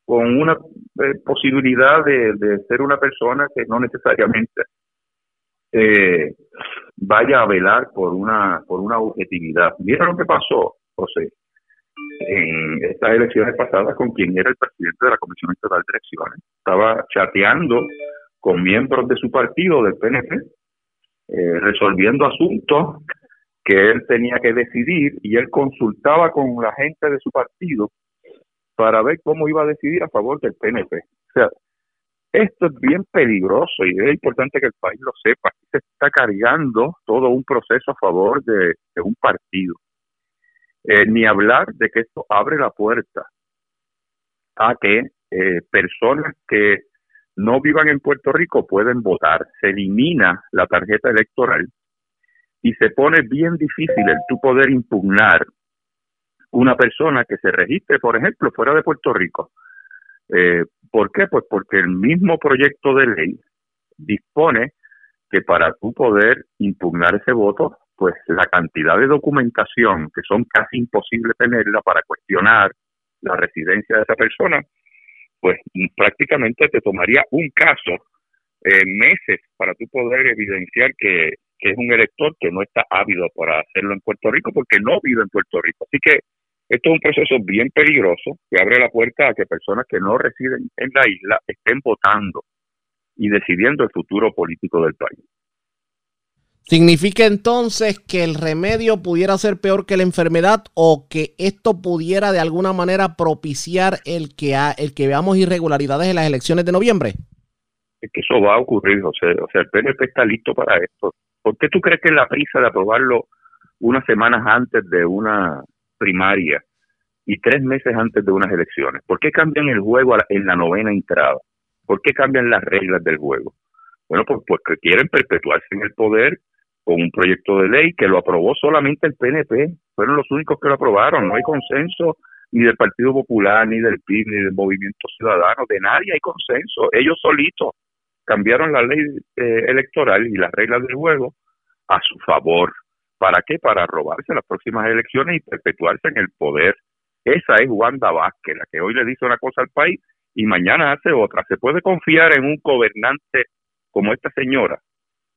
con una eh, posibilidad de, ser una persona que no necesariamente eh, vaya a velar por una por una objetividad. Mira lo que pasó, José, en estas elecciones pasadas con quien era el presidente de la Comisión Estatal de Elecciones. Estaba chateando con miembros de su partido, del PNP, eh, resolviendo asuntos que él tenía que decidir y él consultaba con la gente de su partido para ver cómo iba a decidir a favor del PNP. O sea, esto es bien peligroso y es importante que el país lo sepa. Se está cargando todo un proceso a favor de un partido. Eh, ni hablar de que esto abre la puerta a que eh, personas que no vivan en Puerto Rico pueden votar. Se elimina la tarjeta electoral y se pone bien difícil el tú poder impugnar una persona que se registre, por ejemplo, fuera de Puerto Rico. Eh, ¿Por qué? Pues porque el mismo proyecto de ley dispone que para tú poder impugnar ese voto pues la cantidad de documentación que son casi imposible tenerla para cuestionar la residencia de esa persona, pues prácticamente te tomaría un caso, eh, meses, para tú poder evidenciar que, que es un elector que no está ávido para hacerlo en Puerto Rico porque no vive en Puerto Rico. Así que esto es un proceso bien peligroso que abre la puerta a que personas que no residen en la isla estén votando y decidiendo el futuro político del país. ¿Significa entonces que el remedio pudiera ser peor que la enfermedad o que esto pudiera de alguna manera propiciar el que, el que veamos irregularidades en las elecciones de noviembre? Es que eso va a ocurrir, José. O sea, el PNP está listo para esto. ¿Por qué tú crees que la prisa de aprobarlo unas semanas antes de una primaria y tres meses antes de unas elecciones? ¿Por qué cambian el juego en la novena entrada? ¿Por qué cambian las reglas del juego? Bueno, pues porque quieren perpetuarse en el poder con un proyecto de ley que lo aprobó solamente el PNP, fueron los únicos que lo aprobaron, no hay consenso ni del Partido Popular, ni del PIB, ni del Movimiento Ciudadano, de nadie hay consenso, ellos solitos cambiaron la ley eh, electoral y las reglas del juego a su favor. ¿Para qué? Para robarse las próximas elecciones y perpetuarse en el poder Esa es Wanda Vázquez, la que hoy le dice una cosa al país y mañana hace otra. ¿Se puede confiar en un gobernante como esta señora?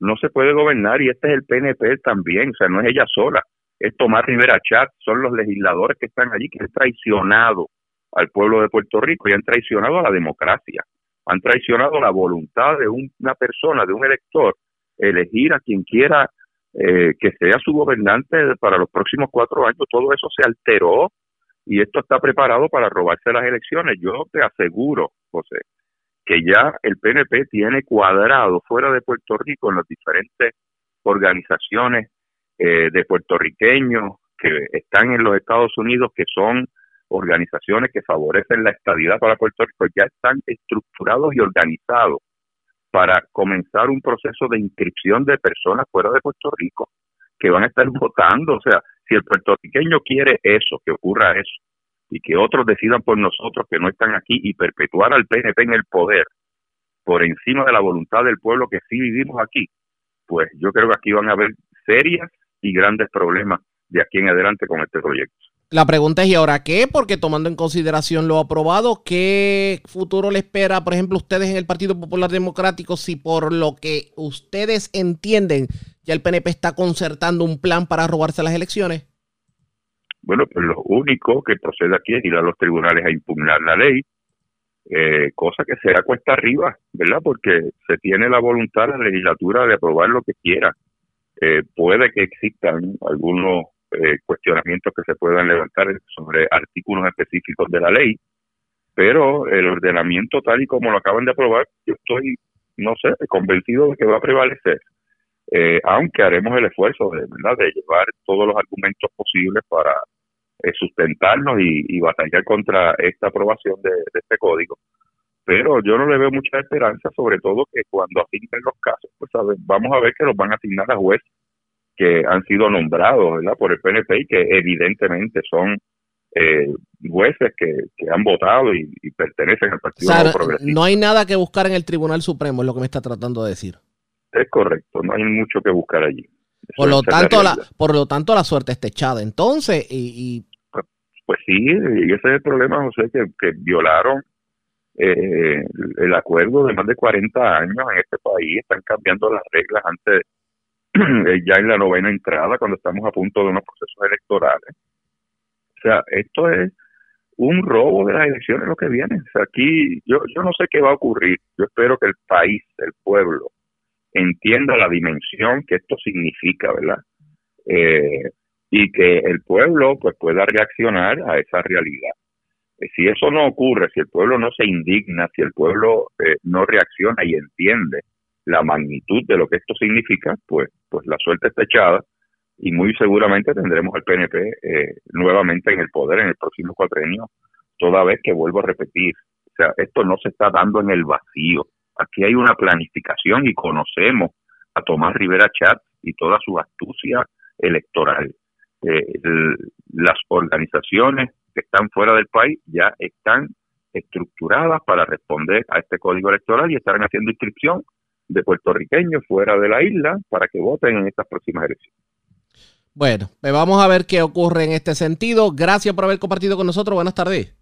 No se puede gobernar y este es el PNP también, o sea, no es ella sola, es Tomás Rivera Chat, son los legisladores que están allí que han traicionado al pueblo de Puerto Rico y han traicionado a la democracia, han traicionado la voluntad de una persona, de un elector, elegir a quien quiera eh, que sea su gobernante para los próximos cuatro años. Todo eso se alteró y esto está preparado para robarse las elecciones. Yo te aseguro, José, que ya el PNP tiene cuadrado fuera de Puerto Rico en las diferentes organizaciones eh, de puertorriqueños que están en los Estados Unidos, que son organizaciones que favorecen la estabilidad para Puerto Rico, ya están estructurados y organizados para comenzar un proceso de inscripción de personas fuera de Puerto Rico que van a estar votando. O sea, si el puertorriqueño quiere eso, que ocurra eso, y que otros decidan por nosotros que no están aquí y perpetuar al PNP en el poder por encima de la voluntad del pueblo que sí vivimos aquí, pues yo creo que aquí van a haber serias y grandes problemas de aquí en adelante con este proyecto. La pregunta es, ¿y ahora qué? Porque tomando en consideración lo aprobado, ¿qué futuro le espera, por ejemplo, ustedes en el Partido Popular Democrático si por lo que ustedes entienden ya el PNP está concertando un plan para robarse las elecciones? Bueno, pues lo único que procede aquí es ir a los tribunales a impugnar la ley, eh, cosa que será cuesta arriba, ¿verdad? Porque se tiene la voluntad la legislatura de aprobar lo que quiera. Eh, puede que existan algunos eh, cuestionamientos que se puedan levantar sobre artículos específicos de la ley, pero el ordenamiento tal y como lo acaban de aprobar, yo estoy, no sé, convencido de que va a prevalecer. Eh, aunque haremos el esfuerzo de, ¿verdad? de llevar todos los argumentos posibles para eh, sustentarnos y, batallar contra esta aprobación de, este código. Pero yo no le veo mucha esperanza, sobre todo que cuando asignen los casos, pues vamos a ver que los van a asignar a jueces que han sido nombrados ¿verdad? por el PNP y que evidentemente son eh, jueces que, han votado y, pertenecen al Partido Progresista. No hay nada que buscar en el Tribunal Supremo, es lo que me está tratando de decir. Es correcto, no hay mucho que buscar allí. por lo, tanto, la, por lo tanto, la suerte está echada. Entonces, y, Pues, pues sí, y ese es el problema, José, que, que violaron eh, el acuerdo de más de 40 años en este país, están cambiando las reglas antes, ya en la novena entrada, cuando estamos a punto de unos procesos electorales. O sea, esto es un robo de las elecciones lo que viene. O sea, aquí yo, yo no sé qué va a ocurrir. Yo espero que el país, el pueblo, entienda la dimensión que esto significa, ¿verdad? Eh, y que el pueblo pues pueda reaccionar a esa realidad. Eh, si eso no ocurre, si el pueblo no se indigna, si el pueblo eh, no reacciona y entiende la magnitud de lo que esto significa, pues, pues la suerte está echada y muy seguramente tendremos al PNP nuevamente en el poder en el próximo cuatrenio, toda vez que vuelvo a repetir, o sea, esto no se está dando en el vacío, Aquí hay una planificación y conocemos a Tomás Rivera Chat y toda su astucia electoral. Eh, las organizaciones que están fuera del país ya están estructuradas para responder a este código electoral y estarán haciendo inscripción de puertorriqueños fuera de la isla para que voten en estas próximas elecciones. Bueno, pues vamos a ver qué ocurre en este sentido. Gracias por haber compartido con nosotros. Buenas tardes.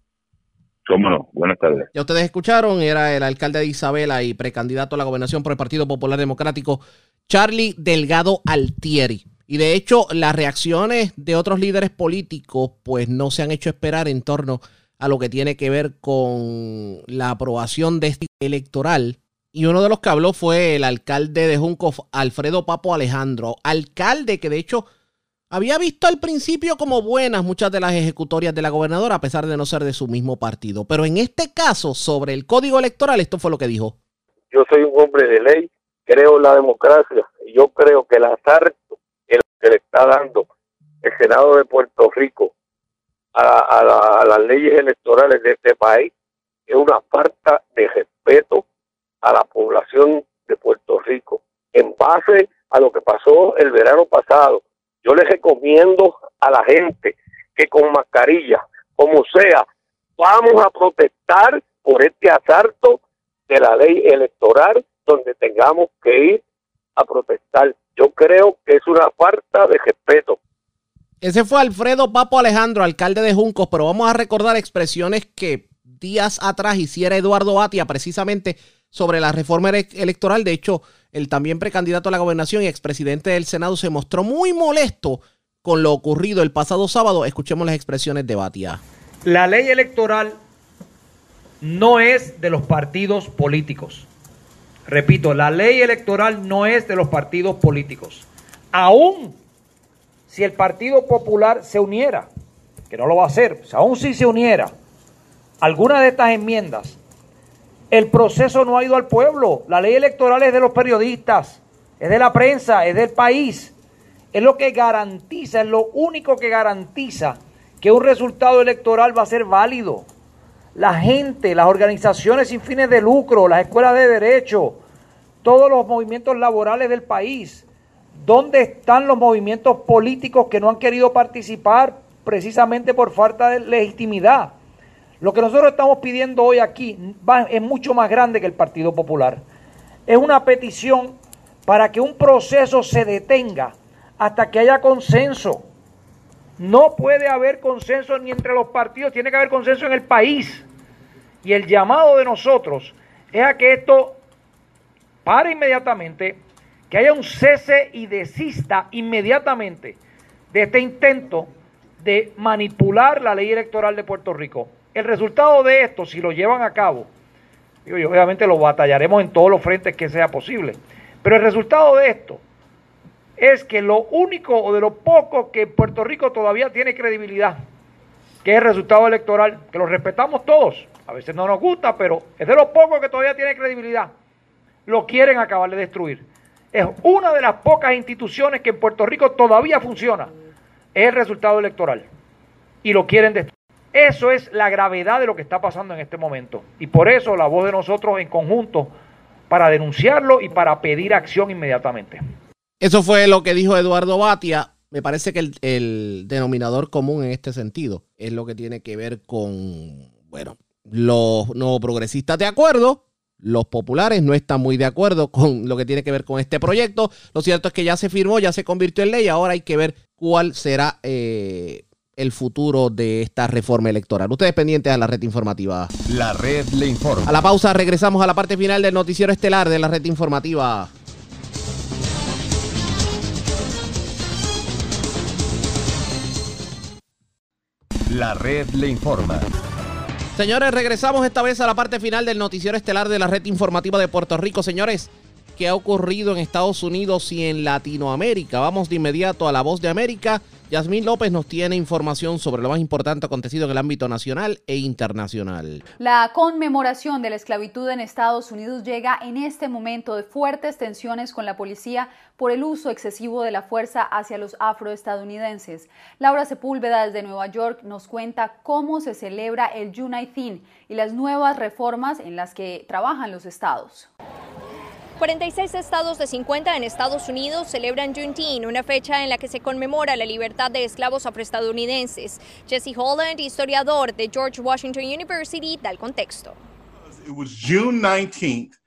¿Cómo no? Buenas tardes. Ya ustedes escucharon, era el alcalde de Isabela y precandidato a la gobernación por el Partido Popular Democrático, Charlie Delgado Altieri. Y de hecho, las reacciones de otros líderes políticos, pues no se han hecho esperar en torno a lo que tiene que ver con la aprobación de este electoral. Y uno de los que habló fue el alcalde de Junco, Alfredo Papo Alejandro, alcalde que de hecho había visto al principio como buenas muchas de las ejecutorias de la gobernadora, a pesar de no ser de su mismo partido. Pero en este caso, sobre el código electoral, esto fue lo que dijo. Yo soy un hombre de ley, creo en la democracia, y yo creo que el azar que le está dando el Senado de Puerto Rico a, las leyes electorales de este país es una falta de respeto a la población de Puerto Rico en base a lo que pasó el verano pasado yo les recomiendo a la gente que con mascarilla, como sea, vamos a protestar por este asalto de la ley electoral donde tengamos que ir a protestar. Yo creo que es una falta de respeto. Ese fue Alfredo Papo Alejandro, alcalde de Juncos, pero vamos a recordar expresiones que días atrás hiciera Eduardo Batia precisamente sobre la reforma electoral. De hecho, el también precandidato a la gobernación y expresidente del Senado se mostró muy molesto con lo ocurrido el pasado sábado. Escuchemos las expresiones de Batia. La ley electoral no es de los partidos políticos. Repito, la ley electoral no es de los partidos políticos. Aún si el Partido Popular se uniera, que no lo va a hacer, aún si se uniera, alguna de estas enmiendas, el proceso no ha ido al pueblo. La ley electoral es de los periodistas, es de la prensa, es del país. Es lo que garantiza, es lo único que garantiza que un resultado electoral va a ser válido. La gente, las organizaciones sin fines de lucro, las escuelas de derecho, todos los movimientos laborales del país. ¿Dónde están los movimientos políticos que no han querido participar precisamente por falta de legitimidad? Lo que nosotros estamos pidiendo hoy aquí es mucho más grande que el Partido Popular. Es una petición para que un proceso se detenga hasta que haya consenso. No puede haber consenso ni entre los partidos, tiene que haber consenso en el país. Y el llamado de nosotros es a que esto pare inmediatamente, que haya un cese y desista inmediatamente de este intento de manipular la ley electoral de Puerto Rico. El resultado de esto, si lo llevan a cabo, y obviamente lo batallaremos en todos los frentes que sea posible, pero el resultado de esto es que lo único o de lo poco que Puerto Rico todavía tiene credibilidad, que es el resultado electoral, que lo respetamos todos, a veces no nos gusta, pero es de lo poco que todavía tiene credibilidad, lo quieren acabar de destruir. Es una de las pocas instituciones que en Puerto Rico todavía funciona, es el resultado electoral, y lo quieren destruir. Eso es la gravedad de lo que está pasando en este momento. Y por eso la voz de nosotros en conjunto para denunciarlo y para pedir acción inmediatamente. Eso fue lo que dijo Eduardo Batia. Me parece que el, denominador común en este sentido es lo que tiene que ver con, bueno, los no progresistas de acuerdo, los populares no están muy de acuerdo con lo que tiene que ver con este proyecto. Lo cierto es que ya se firmó, ya se convirtió en ley, ahora hay que ver cuál será eh, el futuro de esta reforma electoral. Ustedes pendientes a la red informativa. La red le informa. A la pausa regresamos a la parte final del noticiero estelar de la red informativa. La red le informa. Señores, regresamos esta vez a la parte final del noticiero estelar de la red informativa de Puerto Rico. Señores, ¿qué ha ocurrido en Estados Unidos y en Latinoamérica? Vamos de inmediato a la voz de América Yasmín López nos tiene información sobre lo más importante acontecido en el ámbito nacional e internacional. La conmemoración de la esclavitud en Estados Unidos llega en este momento de fuertes tensiones con la policía por el uso excesivo de la fuerza hacia los afroestadounidenses. Laura Sepúlveda desde Nueva York nos cuenta cómo se celebra el Juneteenth y las nuevas reformas en las que trabajan los estados. 46 estados de 50 en Estados Unidos celebran Juneteenth, una fecha en la que se conmemora la libertad de esclavos afroestadounidenses. Jesse Holland, historiador de George Washington University, da el contexto. It was June 19th,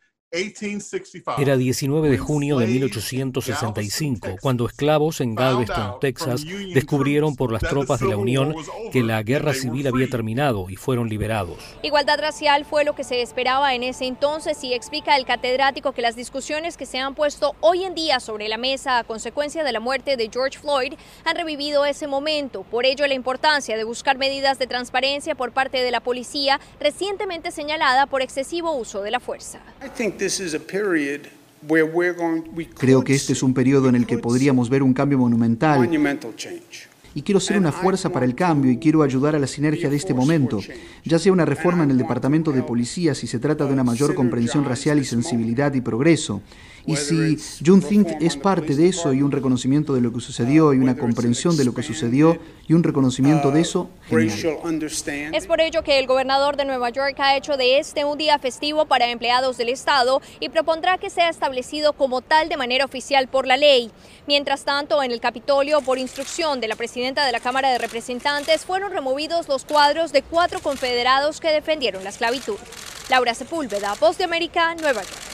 era 19 de junio de 1865, cuando esclavos en Galveston, Texas, descubrieron por las tropas de la Unión que la guerra civil había terminado y fueron liberados. Igualdad racial fue lo que se esperaba en ese entonces y explica el catedrático que las discusiones que se han puesto hoy en día sobre la mesa a consecuencia de la muerte de George Floyd han revivido ese momento. Por ello, la importancia de buscar medidas de transparencia por parte de la policía recientemente señalada por excesivo uso de la fuerza. Creo que este es un periodo en el que podríamos ver un cambio monumental. Y quiero ser una fuerza para el cambio y quiero ayudar a la sinergia de este momento, ya sea una reforma en el Departamento de Policía si se trata de una mayor comprensión racial y sensibilidad y progreso, y si Juneteenth es parte de eso y un reconocimiento de lo que sucedió y una comprensión de lo que sucedió y un reconocimiento de eso, genial. Es por ello que el gobernador de Nueva York ha hecho de este un día festivo para empleados del Estado y propondrá que sea establecido como tal de manera oficial por la ley. Mientras tanto, en el Capitolio, por instrucción de la presidenta de la Cámara de Representantes, fueron removidos los cuadros de cuatro confederados que defendieron la esclavitud. Laura Sepúlveda, Voz de América, Nueva York.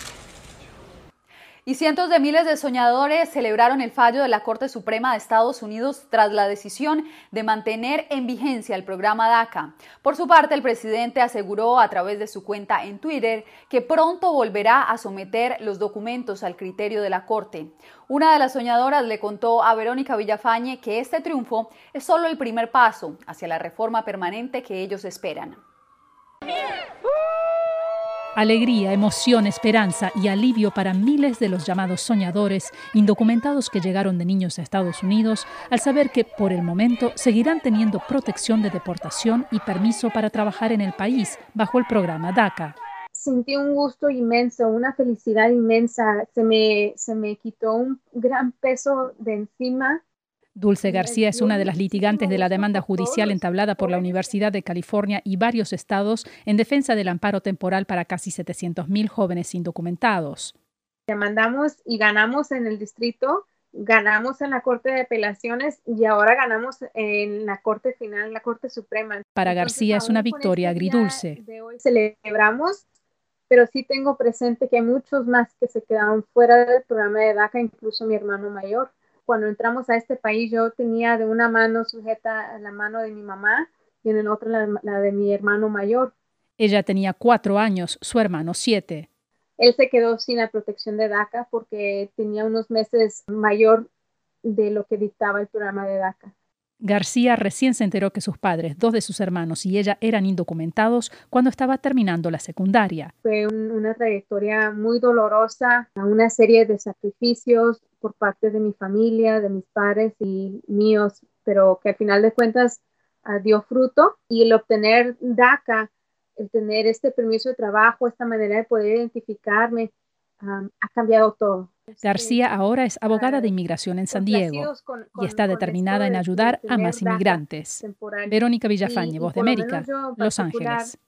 Y cientos de miles de soñadores celebraron el fallo de la Corte Suprema de Estados Unidos tras la decisión de mantener en vigencia el programa DACA. Por su parte, el presidente aseguró a través de su cuenta en Twitter que pronto volverá a someter los documentos al criterio de la Corte. Una de las soñadoras le contó a Verónica Villafañe que este triunfo es solo el primer paso hacia la reforma permanente que ellos esperan. Alegría, emoción, esperanza y alivio para miles de los llamados soñadores indocumentados que llegaron de niños a Estados Unidos al saber que por el momento seguirán teniendo protección de deportación y permiso para trabajar en el país bajo el programa DACA. Sentí un gusto inmenso, una felicidad inmensa, se me, se me quitó un gran peso de encima Dulce García es una de las litigantes de la demanda judicial entablada por la Universidad de California y varios estados en defensa del amparo temporal para casi 700.000 jóvenes indocumentados. Demandamos y ganamos en el distrito, ganamos en la Corte de Apelaciones y ahora ganamos en la Corte Final, la Corte Suprema. Para García es una victoria este agridulce. De hoy celebramos, pero sí tengo presente que hay muchos más que se quedaron fuera del programa de DACA, incluso mi hermano mayor cuando entramos a este país yo tenía de una mano sujeta la mano de mi mamá y en el otro la, de mi hermano mayor. Ella tenía cuatro años, su hermano siete. Él se quedó sin la protección de DACA porque tenía unos meses mayor de lo que dictaba el programa de DACA. García recién se enteró que sus padres, dos de sus hermanos y ella eran indocumentados cuando estaba terminando la secundaria. Fue una trayectoria muy dolorosa, una serie de sacrificios, por parte de mi familia, de mis padres y míos, pero que al final de cuentas uh, dio fruto y el obtener DACA, el tener este permiso de trabajo, esta manera de poder identificarme, ha cambiado todo. García ahora es abogada de inmigración en San Diego y está determinada en ayudar a más inmigrantes. Verónica Villafañe, Voz de América, Los Ángeles.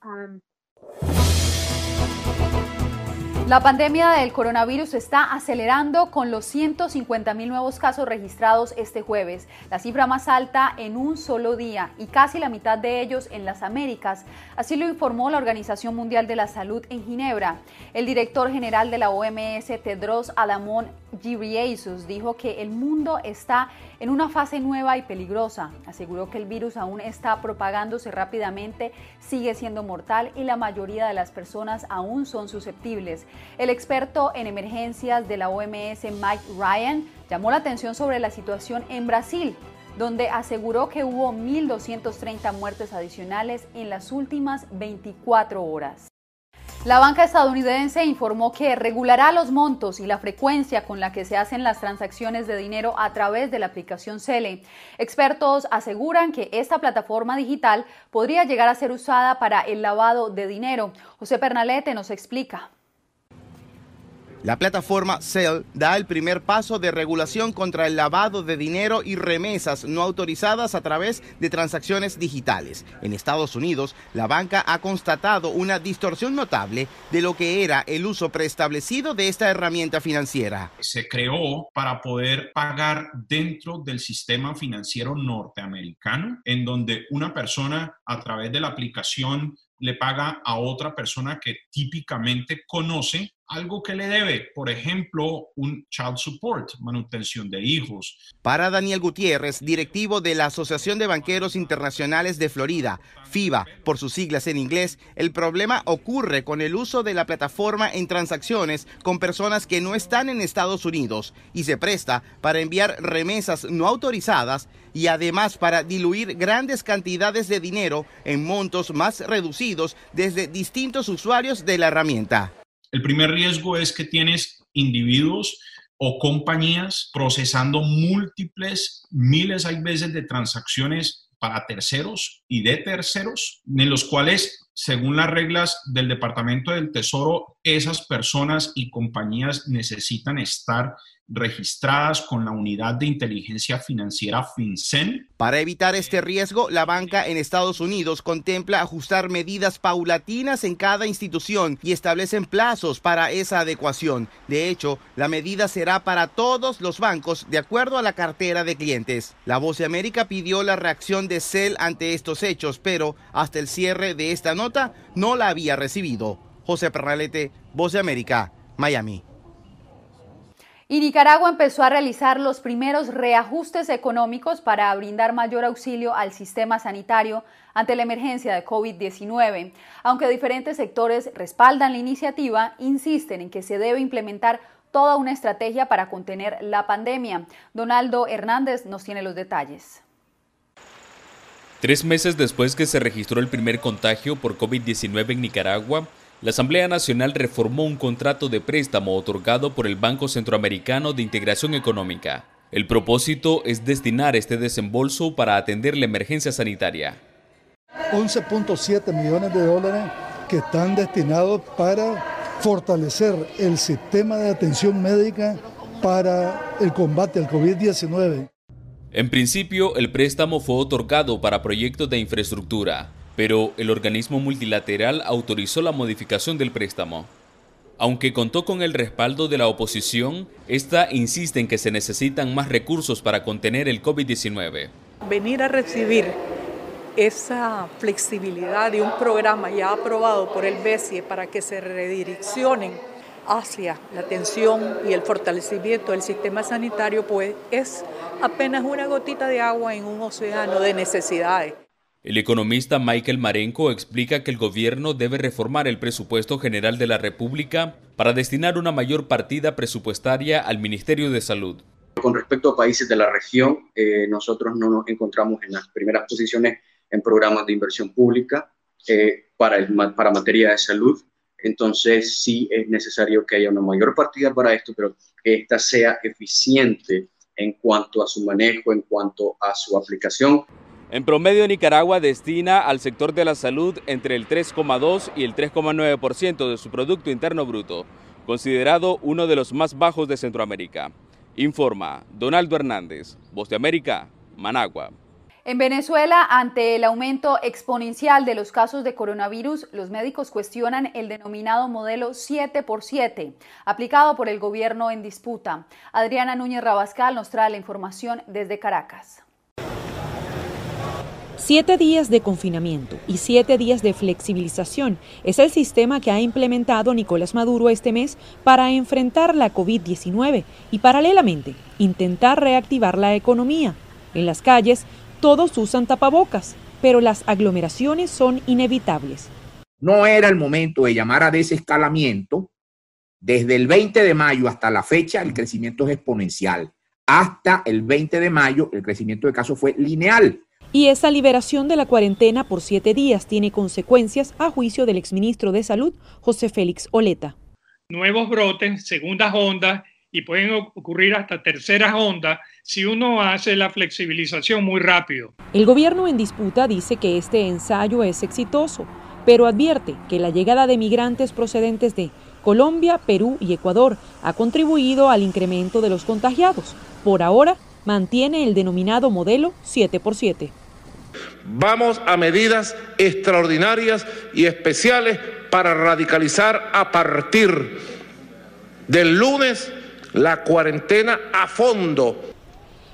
La pandemia del coronavirus está acelerando con los 150 mil nuevos casos registrados este jueves, la cifra más alta en un solo día y casi la mitad de ellos en las Américas. Así lo informó la Organización Mundial de la Salud en Ginebra. El director general de la OMS, Tedros Adhanom Ghebreyesus, dijo que el mundo está en una fase nueva y peligrosa. Aseguró que el virus aún está propagándose rápidamente, sigue siendo mortal y la mayoría de las personas aún son susceptibles. El experto en emergencias de la OMS, Mike Ryan, llamó la atención sobre la situación en Brasil, donde aseguró que hubo 1.230 muertes adicionales en las últimas 24 horas. La banca estadounidense informó que regulará los montos y la frecuencia con la que se hacen las transacciones de dinero a través de la aplicación Cele. Expertos aseguran que esta plataforma digital podría llegar a ser usada para el lavado de dinero. José Pernalete nos explica. La plataforma Cell da el primer paso de regulación contra el lavado de dinero y remesas no autorizadas a través de transacciones digitales. En Estados Unidos, la banca ha constatado una distorsión notable de lo que era el uso preestablecido de esta herramienta financiera. Se creó para poder pagar dentro del sistema financiero norteamericano, en donde una persona a través de la aplicación le paga a otra persona que típicamente conoce algo que le debe, por ejemplo, un child support, manutención de hijos. Para Daniel Gutiérrez, directivo de la Asociación de Banqueros Internacionales de Florida, FIBA, por sus siglas en inglés, el problema ocurre con el uso de la plataforma en transacciones con personas que no están en Estados Unidos y se presta para enviar remesas no autorizadas y además para diluir grandes cantidades de dinero en montos más reducidos desde distintos usuarios de la herramienta. El primer riesgo es que tienes individuos o compañías procesando múltiples, miles hay veces de transacciones para terceros y de terceros, en los cuales, según las reglas del Departamento del Tesoro, esas personas y compañías necesitan estar registradas con la Unidad de Inteligencia Financiera FinCEN. Para evitar este riesgo, la banca en Estados Unidos contempla ajustar medidas paulatinas en cada institución y establecen plazos para esa adecuación. De hecho, la medida será para todos los bancos de acuerdo a la cartera de clientes. La Voz de América pidió la reacción de CEL ante estos hechos, pero hasta el cierre de esta nota no la había recibido. José Perralete, Voz de América, Miami. Y Nicaragua empezó a realizar los primeros reajustes económicos para brindar mayor auxilio al sistema sanitario ante la emergencia de COVID-19. Aunque diferentes sectores respaldan la iniciativa, insisten en que se debe implementar toda una estrategia para contener la pandemia. Donaldo Hernández nos tiene los detalles. Tres meses después que se registró el primer contagio por COVID-19 en Nicaragua, la Asamblea Nacional reformó un contrato de préstamo otorgado por el Banco Centroamericano de Integración Económica. El propósito es destinar este desembolso para atender la emergencia sanitaria. 11.7 millones de dólares que están destinados para fortalecer el sistema de atención médica para el combate al COVID-19. En principio, el préstamo fue otorgado para proyectos de infraestructura, pero el organismo multilateral autorizó la modificación del préstamo. Aunque contó con el respaldo de la oposición, esta insiste en que se necesitan más recursos para contener el COVID-19. Venir a recibir esa flexibilidad de un programa ya aprobado por el BESIE para que se redireccionen hacia la atención y el fortalecimiento del sistema sanitario, pues es apenas una gotita de agua en un océano de necesidades. El economista Michael Marenco explica que el gobierno debe reformar el presupuesto general de la República para destinar una mayor partida presupuestaria al Ministerio de Salud. Con respecto a países de la región, eh, nosotros no nos encontramos en las primeras posiciones en programas de inversión pública eh, para, el, para materia de salud. Entonces sí es necesario que haya una mayor partida para esto, pero que ésta sea eficiente en cuanto a su manejo, en cuanto a su aplicación. En promedio, Nicaragua destina al sector de la salud entre el 3,2 y el 3,9% de su Producto Interno Bruto, considerado uno de los más bajos de Centroamérica. Informa Donaldo Hernández, Voz de América, Managua. En Venezuela, ante el aumento exponencial de los casos de coronavirus, los médicos cuestionan el denominado modelo 7 x 7, aplicado por el gobierno en disputa. Adriana Núñez Rabascal nos trae la información desde Caracas. Siete días de confinamiento y siete días de flexibilización es el sistema que ha implementado Nicolás Maduro este mes para enfrentar la COVID-19 y paralelamente intentar reactivar la economía. En las calles todos usan tapabocas, pero las aglomeraciones son inevitables. No era el momento de llamar a desescalamiento. Desde el 20 de mayo hasta la fecha el crecimiento es exponencial. Hasta el 20 de mayo el crecimiento de casos fue lineal. Y esa liberación de la cuarentena por siete días tiene consecuencias a juicio del exministro de Salud, José Félix Oleta. Nuevos brotes, segundas ondas y pueden ocurrir hasta terceras ondas si uno hace la flexibilización muy rápido. El gobierno en disputa dice que este ensayo es exitoso, pero advierte que la llegada de migrantes procedentes de Colombia, Perú y Ecuador ha contribuido al incremento de los contagiados. Por ahora, mantiene el denominado modelo 7x7. Vamos a medidas extraordinarias y especiales para radicalizar a partir del lunes la cuarentena a fondo.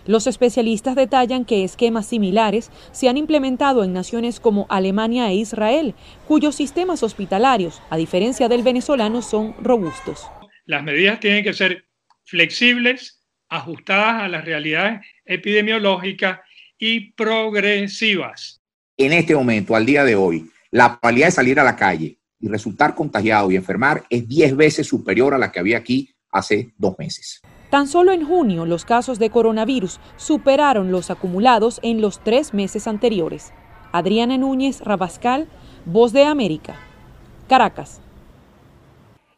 Los especialistas detallan que esquemas similares se han implementado en naciones como Alemania e Israel, cuyos sistemas hospitalarios, a diferencia del venezolano, son robustos. Las medidas tienen que ser flexibles, ajustadas a las realidades epidemiológicas y progresivas. En este momento, al día de hoy, la probabilidad de salir a la calle y resultar contagiado y enfermar es 10 veces superior a la que había aquí hace dos meses. Tan solo en junio los casos de coronavirus superaron los acumulados en los tres meses anteriores. Adriana Núñez Rabascal, Voz de América, Caracas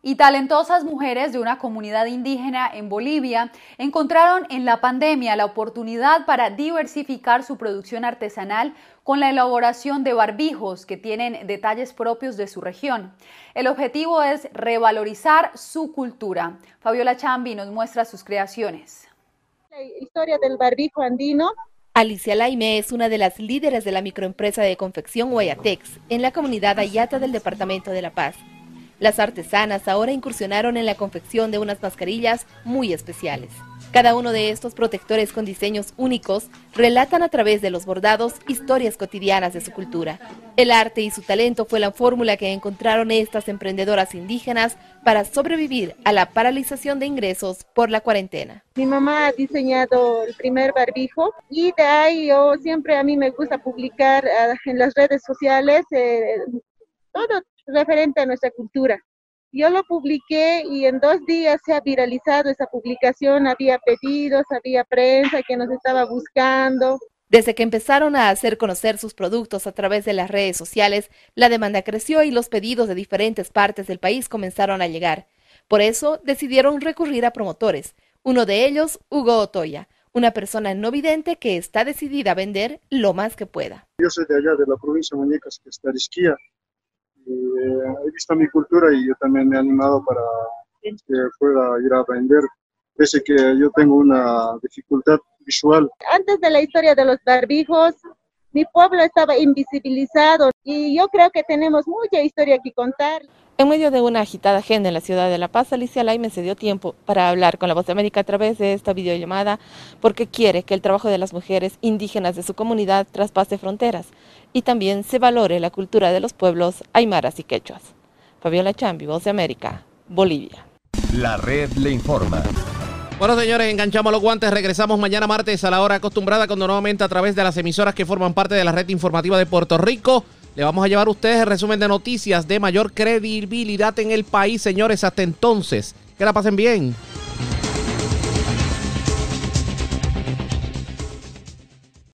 y talentosas mujeres de una comunidad indígena en Bolivia encontraron en la pandemia la oportunidad para diversificar su producción artesanal con la elaboración de barbijos que tienen detalles propios de su región. El objetivo es revalorizar su cultura. Fabiola Chambi nos muestra sus creaciones. La historia del barbijo andino Alicia Laime es una de las líderes de la microempresa de confección Guayatex en la comunidad Ayata del departamento de La Paz. Las artesanas ahora incursionaron en la confección de unas mascarillas muy especiales. Cada uno de estos protectores con diseños únicos relatan a través de los bordados historias cotidianas de su cultura. El arte y su talento fue la fórmula que encontraron estas emprendedoras indígenas para sobrevivir a la paralización de ingresos por la cuarentena. Mi mamá ha diseñado el primer barbijo y de ahí yo siempre a mí me gusta publicar ah, en las redes sociales eh, todo referente a nuestra cultura. Yo lo publiqué y en dos días se ha viralizado esa publicación, había pedidos, había prensa que nos estaba buscando. Desde que empezaron a hacer conocer sus productos a través de las redes sociales, la demanda creció y los pedidos de diferentes partes del país comenzaron a llegar. Por eso decidieron recurrir a promotores. Uno de ellos, Hugo Otoya, una persona no vidente que está decidida a vender lo más que pueda. Yo soy de allá, de la provincia de Muñecas, que está Isquía. Eh, he visto mi cultura y yo también me he animado para que pueda ir a aprender, pese que yo tengo una dificultad visual. Antes de la historia de los barbijos, mi pueblo estaba invisibilizado y yo creo que tenemos mucha historia que contar. En medio de una agitada agenda en la ciudad de La Paz, Alicia Laime se dio tiempo para hablar con la Voz de América a través de esta videollamada porque quiere que el trabajo de las mujeres indígenas de su comunidad traspase fronteras y también se valore la cultura de los pueblos aymaras y quechuas. Fabiola Chambi, Voz de América, Bolivia. La red le informa. Bueno, señores, enganchamos los guantes. Regresamos mañana martes a la hora acostumbrada, cuando nuevamente a través de las emisoras que forman parte de la red informativa de Puerto Rico le vamos a llevar a ustedes el resumen de noticias de mayor credibilidad en el país, señores. Hasta entonces, que la pasen bien.